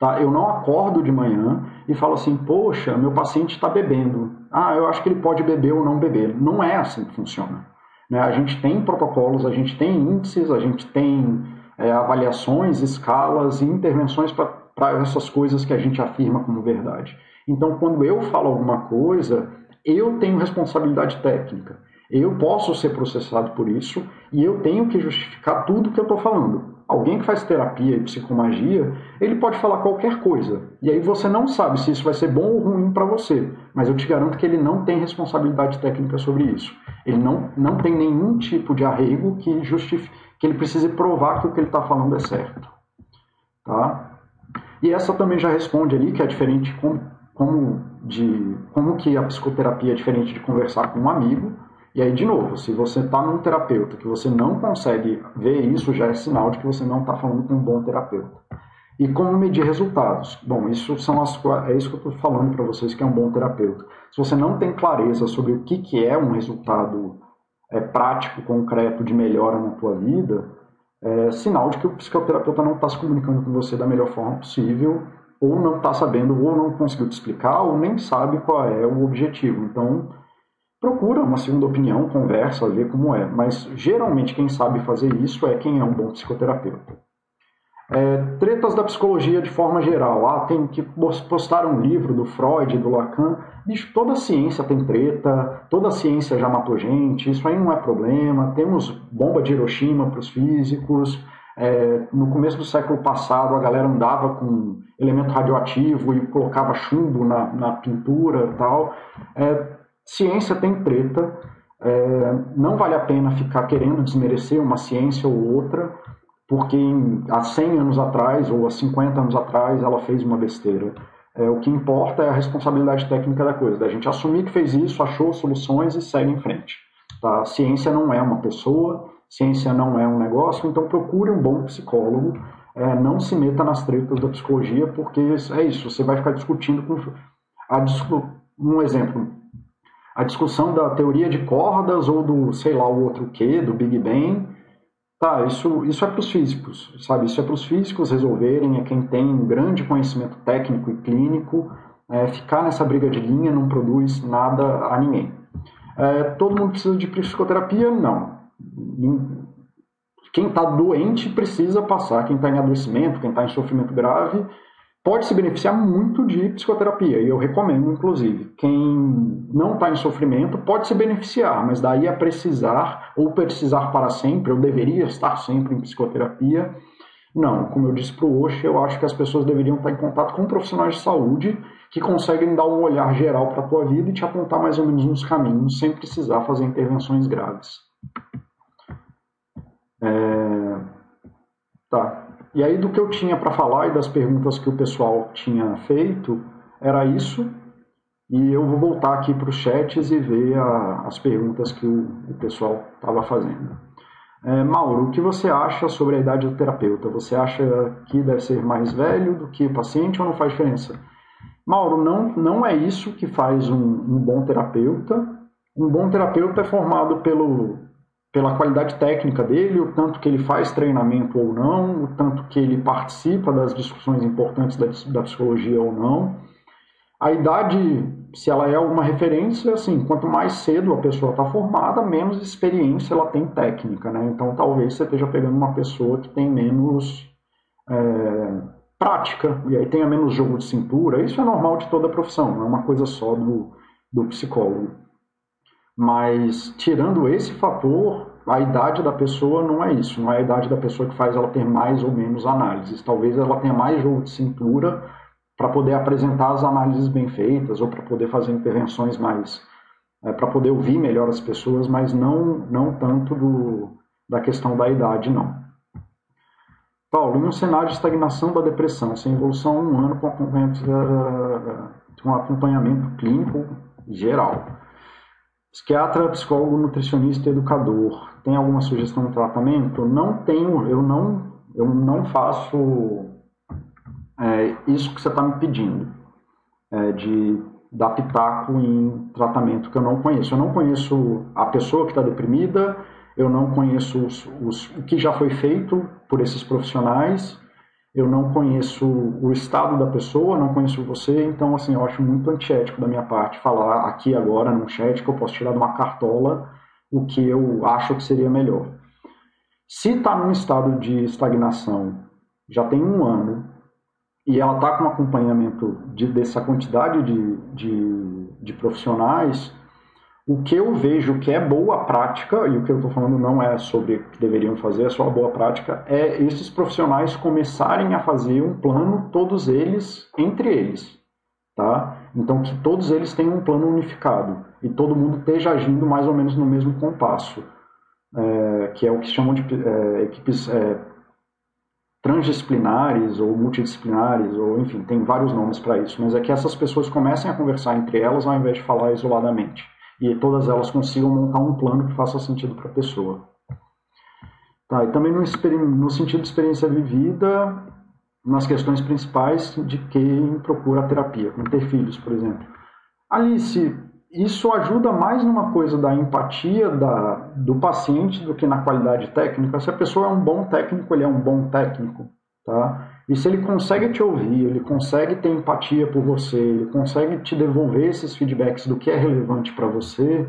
Tá? Eu não acordo de manhã e falo assim, poxa, meu paciente está bebendo. Ah, eu acho que ele pode beber ou não beber. Não é assim que funciona. Né? A gente tem protocolos, a gente tem índices, a gente tem é, avaliações, escalas e intervenções para essas coisas que a gente afirma como verdade. Então, quando eu falo alguma coisa, eu tenho responsabilidade técnica. Eu posso ser processado por isso e eu tenho que justificar tudo que eu estou falando. Alguém que faz terapia e psicomagia, ele pode falar qualquer coisa. E aí você não sabe se isso vai ser bom ou ruim para você. Mas eu te garanto que ele não tem responsabilidade técnica sobre isso. Ele não, não tem nenhum tipo de arrego que justifique, que ele precise provar que o que ele está falando é certo. Tá? E essa também já responde ali que é diferente como, de, como que a psicoterapia é diferente de conversar com um amigo. E aí, de novo, se você está num terapeuta que você não consegue ver isso, já é sinal de que você não está falando com um bom terapeuta. E como medir resultados? Bom, isso são as, é isso que eu estou falando para vocês que é um bom terapeuta. Se você não tem clareza sobre o que, que é um resultado é, prático, concreto de melhora na tua vida, é sinal de que o psicoterapeuta não está se comunicando com você da melhor forma possível ou não está sabendo, ou não conseguiu te explicar, ou nem sabe qual é o objetivo. Então, procura uma segunda opinião, conversa, vê como é. Mas geralmente quem sabe fazer isso é quem é um bom psicoterapeuta. É, tretas da psicologia de forma geral. Ah, tem que postar um livro do Freud, do Lacan. Bicho, toda ciência tem treta, toda ciência já matou gente, isso aí não é problema. Temos bomba de Hiroshima para os físicos. É, no começo do século passado, a galera andava com elemento radioativo e colocava chumbo na, na pintura e tal. É, ciência tem treta, é, não vale a pena ficar querendo desmerecer uma ciência ou outra, porque em, há 100 anos atrás ou há 50 anos atrás ela fez uma besteira. É, o que importa é a responsabilidade técnica da coisa, da gente assumir que fez isso, achou soluções e segue em frente. Tá? Ciência não é uma pessoa, ciência não é um negócio, então procure um bom psicólogo, é, não se meta nas tretas da psicologia, porque é isso, você vai ficar discutindo com. A, um exemplo, a discussão da teoria de cordas ou do, sei lá, o outro que, do Big Bang, tá, isso, isso é para os físicos, sabe? Isso é para os físicos resolverem, é quem tem um grande conhecimento técnico e clínico, é, ficar nessa briga de linha não produz nada a ninguém. É, todo mundo precisa de psicoterapia? Não quem está doente precisa passar, quem está em adoecimento, quem está em sofrimento grave, pode se beneficiar muito de psicoterapia, e eu recomendo, inclusive. Quem não está em sofrimento pode se beneficiar, mas daí a precisar, ou precisar para sempre, ou deveria estar sempre em psicoterapia, Não, como eu disse para o Osh, eu acho que as pessoas deveriam estar em contato com profissionais de saúde que conseguem dar um olhar geral para a tua vida e te apontar mais ou menos uns caminhos sem precisar fazer intervenções graves. É... Tá. E aí do que eu tinha para falar e das perguntas que o pessoal tinha feito, era isso. E eu vou voltar aqui para os chats e ver a, as perguntas que o, o pessoal estava fazendo. É, Mauro, o que você acha sobre a idade do terapeuta? Você acha que deve ser mais velho do que paciente ou não faz diferença? Mauro, não, não é isso que faz um, um bom terapeuta. Um bom terapeuta é formado pelo, pela qualidade técnica dele, o tanto que ele faz treinamento ou não, o tanto que ele participa das discussões importantes da, da psicologia ou não. A idade, se ela é uma referência, assim, quanto mais cedo a pessoa está formada, menos experiência ela tem técnica, né? Então talvez você esteja pegando uma pessoa que tem menos é, prática, e aí tenha menos jogo de cintura. Isso é normal de toda a profissão, não é uma coisa só do, do psicólogo. Mas tirando esse fator, a idade da pessoa não é isso, não é a idade da pessoa que faz ela ter mais ou menos análises. Talvez ela tenha mais jogo de cintura para poder apresentar as análises bem feitas ou para poder fazer intervenções mais é, para poder ouvir melhor as pessoas, mas não não tanto do, da questão da idade não. Paulo, em um cenário de estagnação da depressão, sem evolução um ano com acompanhamento, com acompanhamento clínico geral, psiquiatra, psicólogo, nutricionista educador, tem alguma sugestão de tratamento? Não tenho, eu não eu não faço é, isso que você está me pedindo, é, de dar pitaco em tratamento que eu não conheço. Eu não conheço a pessoa que está deprimida, eu não conheço os, os, o que já foi feito por esses profissionais, eu não conheço o estado da pessoa, não conheço você, então assim, eu acho muito antiético da minha parte falar aqui agora num chat que eu posso tirar de uma cartola o que eu acho que seria melhor. Se está num estado de estagnação, já tem um ano, e ela está com acompanhamento de, dessa quantidade de, de, de, profissionais, o que eu vejo que é boa prática, e o que eu estou falando não é sobre o que deveriam fazer, é só a boa prática, é esses profissionais começarem a fazer um plano, todos eles, entre eles. Tá? Então, que todos eles tenham um plano unificado e todo mundo esteja agindo mais ou menos no mesmo compasso, é, que é o que chamam de é, equipes é, transdisciplinares ou multidisciplinares, ou enfim, tem vários nomes para isso, mas é que essas pessoas comecem a conversar entre elas ao invés de falar isoladamente. E todas elas consigam montar um plano que faça sentido para a pessoa. Tá, e também no, no sentido de experiência vivida, nas questões principais de quem procura a terapia, como ter filhos, por exemplo. Alice, isso ajuda mais numa coisa da empatia da, do paciente do que na qualidade técnica. Se a pessoa é um bom técnico, ele é um bom técnico, tá? E se ele consegue te ouvir, ele consegue ter empatia por você, ele consegue te devolver esses feedbacks do que é relevante para você,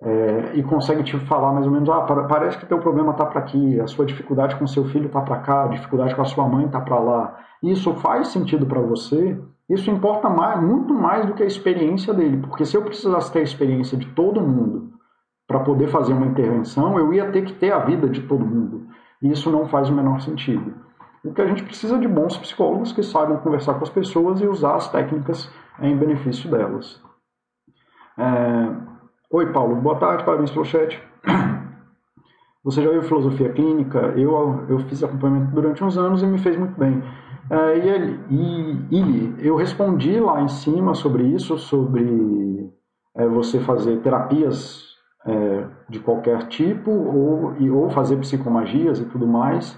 é, e consegue te falar mais ou menos, ah, parece que teu problema está para aqui, a sua dificuldade com seu filho está para cá, a dificuldade com a sua mãe está para lá. Isso faz sentido para você? Isso importa mais, muito mais do que a experiência dele, porque se eu precisasse ter a experiência de todo mundo para poder fazer uma intervenção, eu ia ter que ter a vida de todo mundo. E isso não faz o menor sentido. O que a gente precisa de bons psicólogos que saibam conversar com as pessoas e usar as técnicas em benefício delas. É... Oi, Paulo. Boa tarde, parabéns pelo chat. Você já viu filosofia clínica? Eu, eu fiz acompanhamento durante uns anos e me fez muito bem. É, e, e ele, eu respondi lá em cima sobre isso, sobre é, você fazer terapias é, de qualquer tipo ou, ou fazer psicomagias e tudo mais.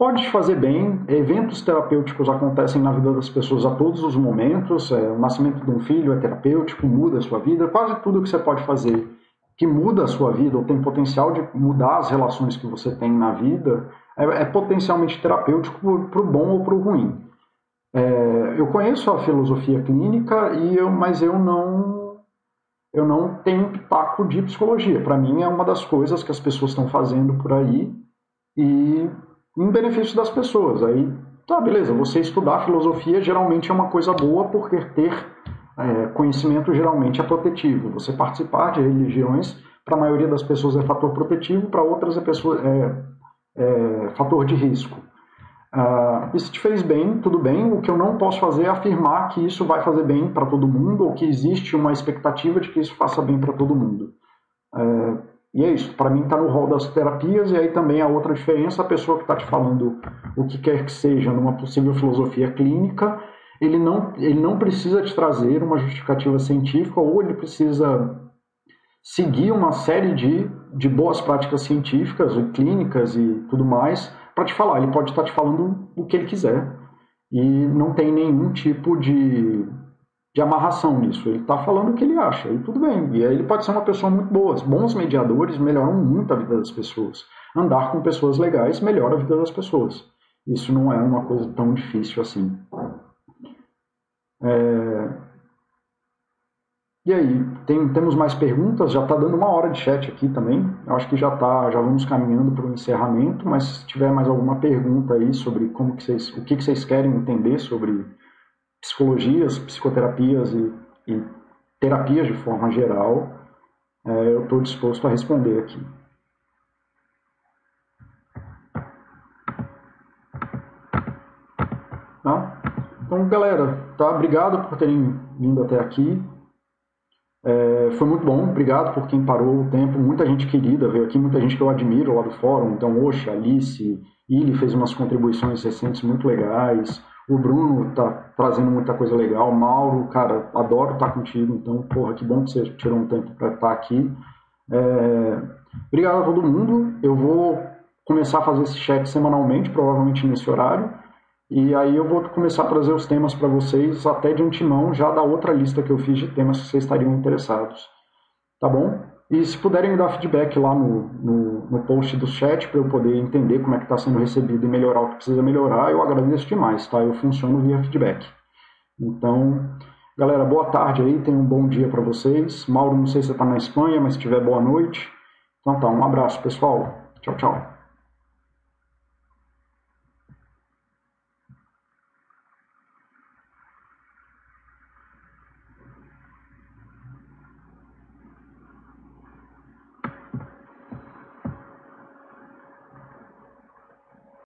Pode fazer bem, eventos terapêuticos acontecem na vida das pessoas a todos os momentos, é, o nascimento de um filho é terapêutico, muda a sua vida, quase tudo que você pode fazer que muda a sua vida ou tem potencial de mudar as relações que você tem na vida é, é potencialmente terapêutico para o bom ou para o ruim. É, eu conheço a filosofia clínica e eu, mas eu não eu não tenho pitaco de psicologia. Para mim é uma das coisas que as pessoas estão fazendo por aí e em benefício das pessoas. Aí, tá, beleza, você estudar filosofia geralmente é uma coisa boa porque ter é, conhecimento geralmente é protetivo. Você participar de religiões, para a maioria das pessoas é fator protetivo, para outras é, pessoa, é, é, fator de risco. E se te fez bem, tudo bem. O que eu não posso fazer é afirmar que isso vai fazer bem para todo mundo ou que existe uma expectativa de que isso faça bem para todo mundo. Uh, e é isso. Para mim está no rol das terapias e aí também a outra diferença, a pessoa que está te falando o que quer que seja numa possível filosofia clínica, ele não, ele não precisa te trazer uma justificativa científica ou ele precisa seguir uma série de, de boas práticas científicas e clínicas e tudo mais para te falar. Ele pode estar te falando o que ele quiser e não tem nenhum tipo de, de amarração nisso. Ele está falando o que ele acha e tudo bem. E aí ele pode ser uma pessoa muito boa. Bons mediadores melhoram muito a vida das pessoas. Andar com pessoas legais melhora a vida das pessoas. Isso não é uma coisa tão difícil assim. É... E aí, tem, temos mais perguntas? Já está dando uma hora de chat aqui também. Eu acho que já tá, já vamos caminhando para o encerramento, mas se tiver mais alguma pergunta aí sobre como que vocês, o que, que vocês querem entender sobre psicologias, psicoterapias e, e terapias de forma geral, é, eu estou disposto a responder aqui. Tá? Então, galera, tá? Obrigado por terem vindo até aqui. É, foi muito bom, obrigado por quem parou o tempo. Muita gente querida veio aqui, muita gente que eu admiro lá do fórum. Então, Oxe, Alice, Ili fez umas contribuições recentes muito legais. O Bruno tá trazendo muita coisa legal. Mauro, cara, adoro estar contigo. Então, porra, que bom que você tirou um tempo para estar aqui. É, obrigado a todo mundo. Eu vou começar a fazer esse chat semanalmente, provavelmente nesse horário. E aí eu vou começar a trazer os temas para vocês até de antemão, já da outra lista que eu fiz de temas que vocês estariam interessados. Tá bom? E se puderem me dar feedback lá no, no, no post do chat para eu poder entender como é que está sendo recebido e melhorar o que precisa melhorar, eu agradeço demais, tá? Eu funciono via feedback. Então, galera, boa tarde aí, tenham um bom dia para vocês. Mauro, não sei se você está na Espanha, mas se tiver boa noite. Então tá, um abraço pessoal. Tchau, tchau.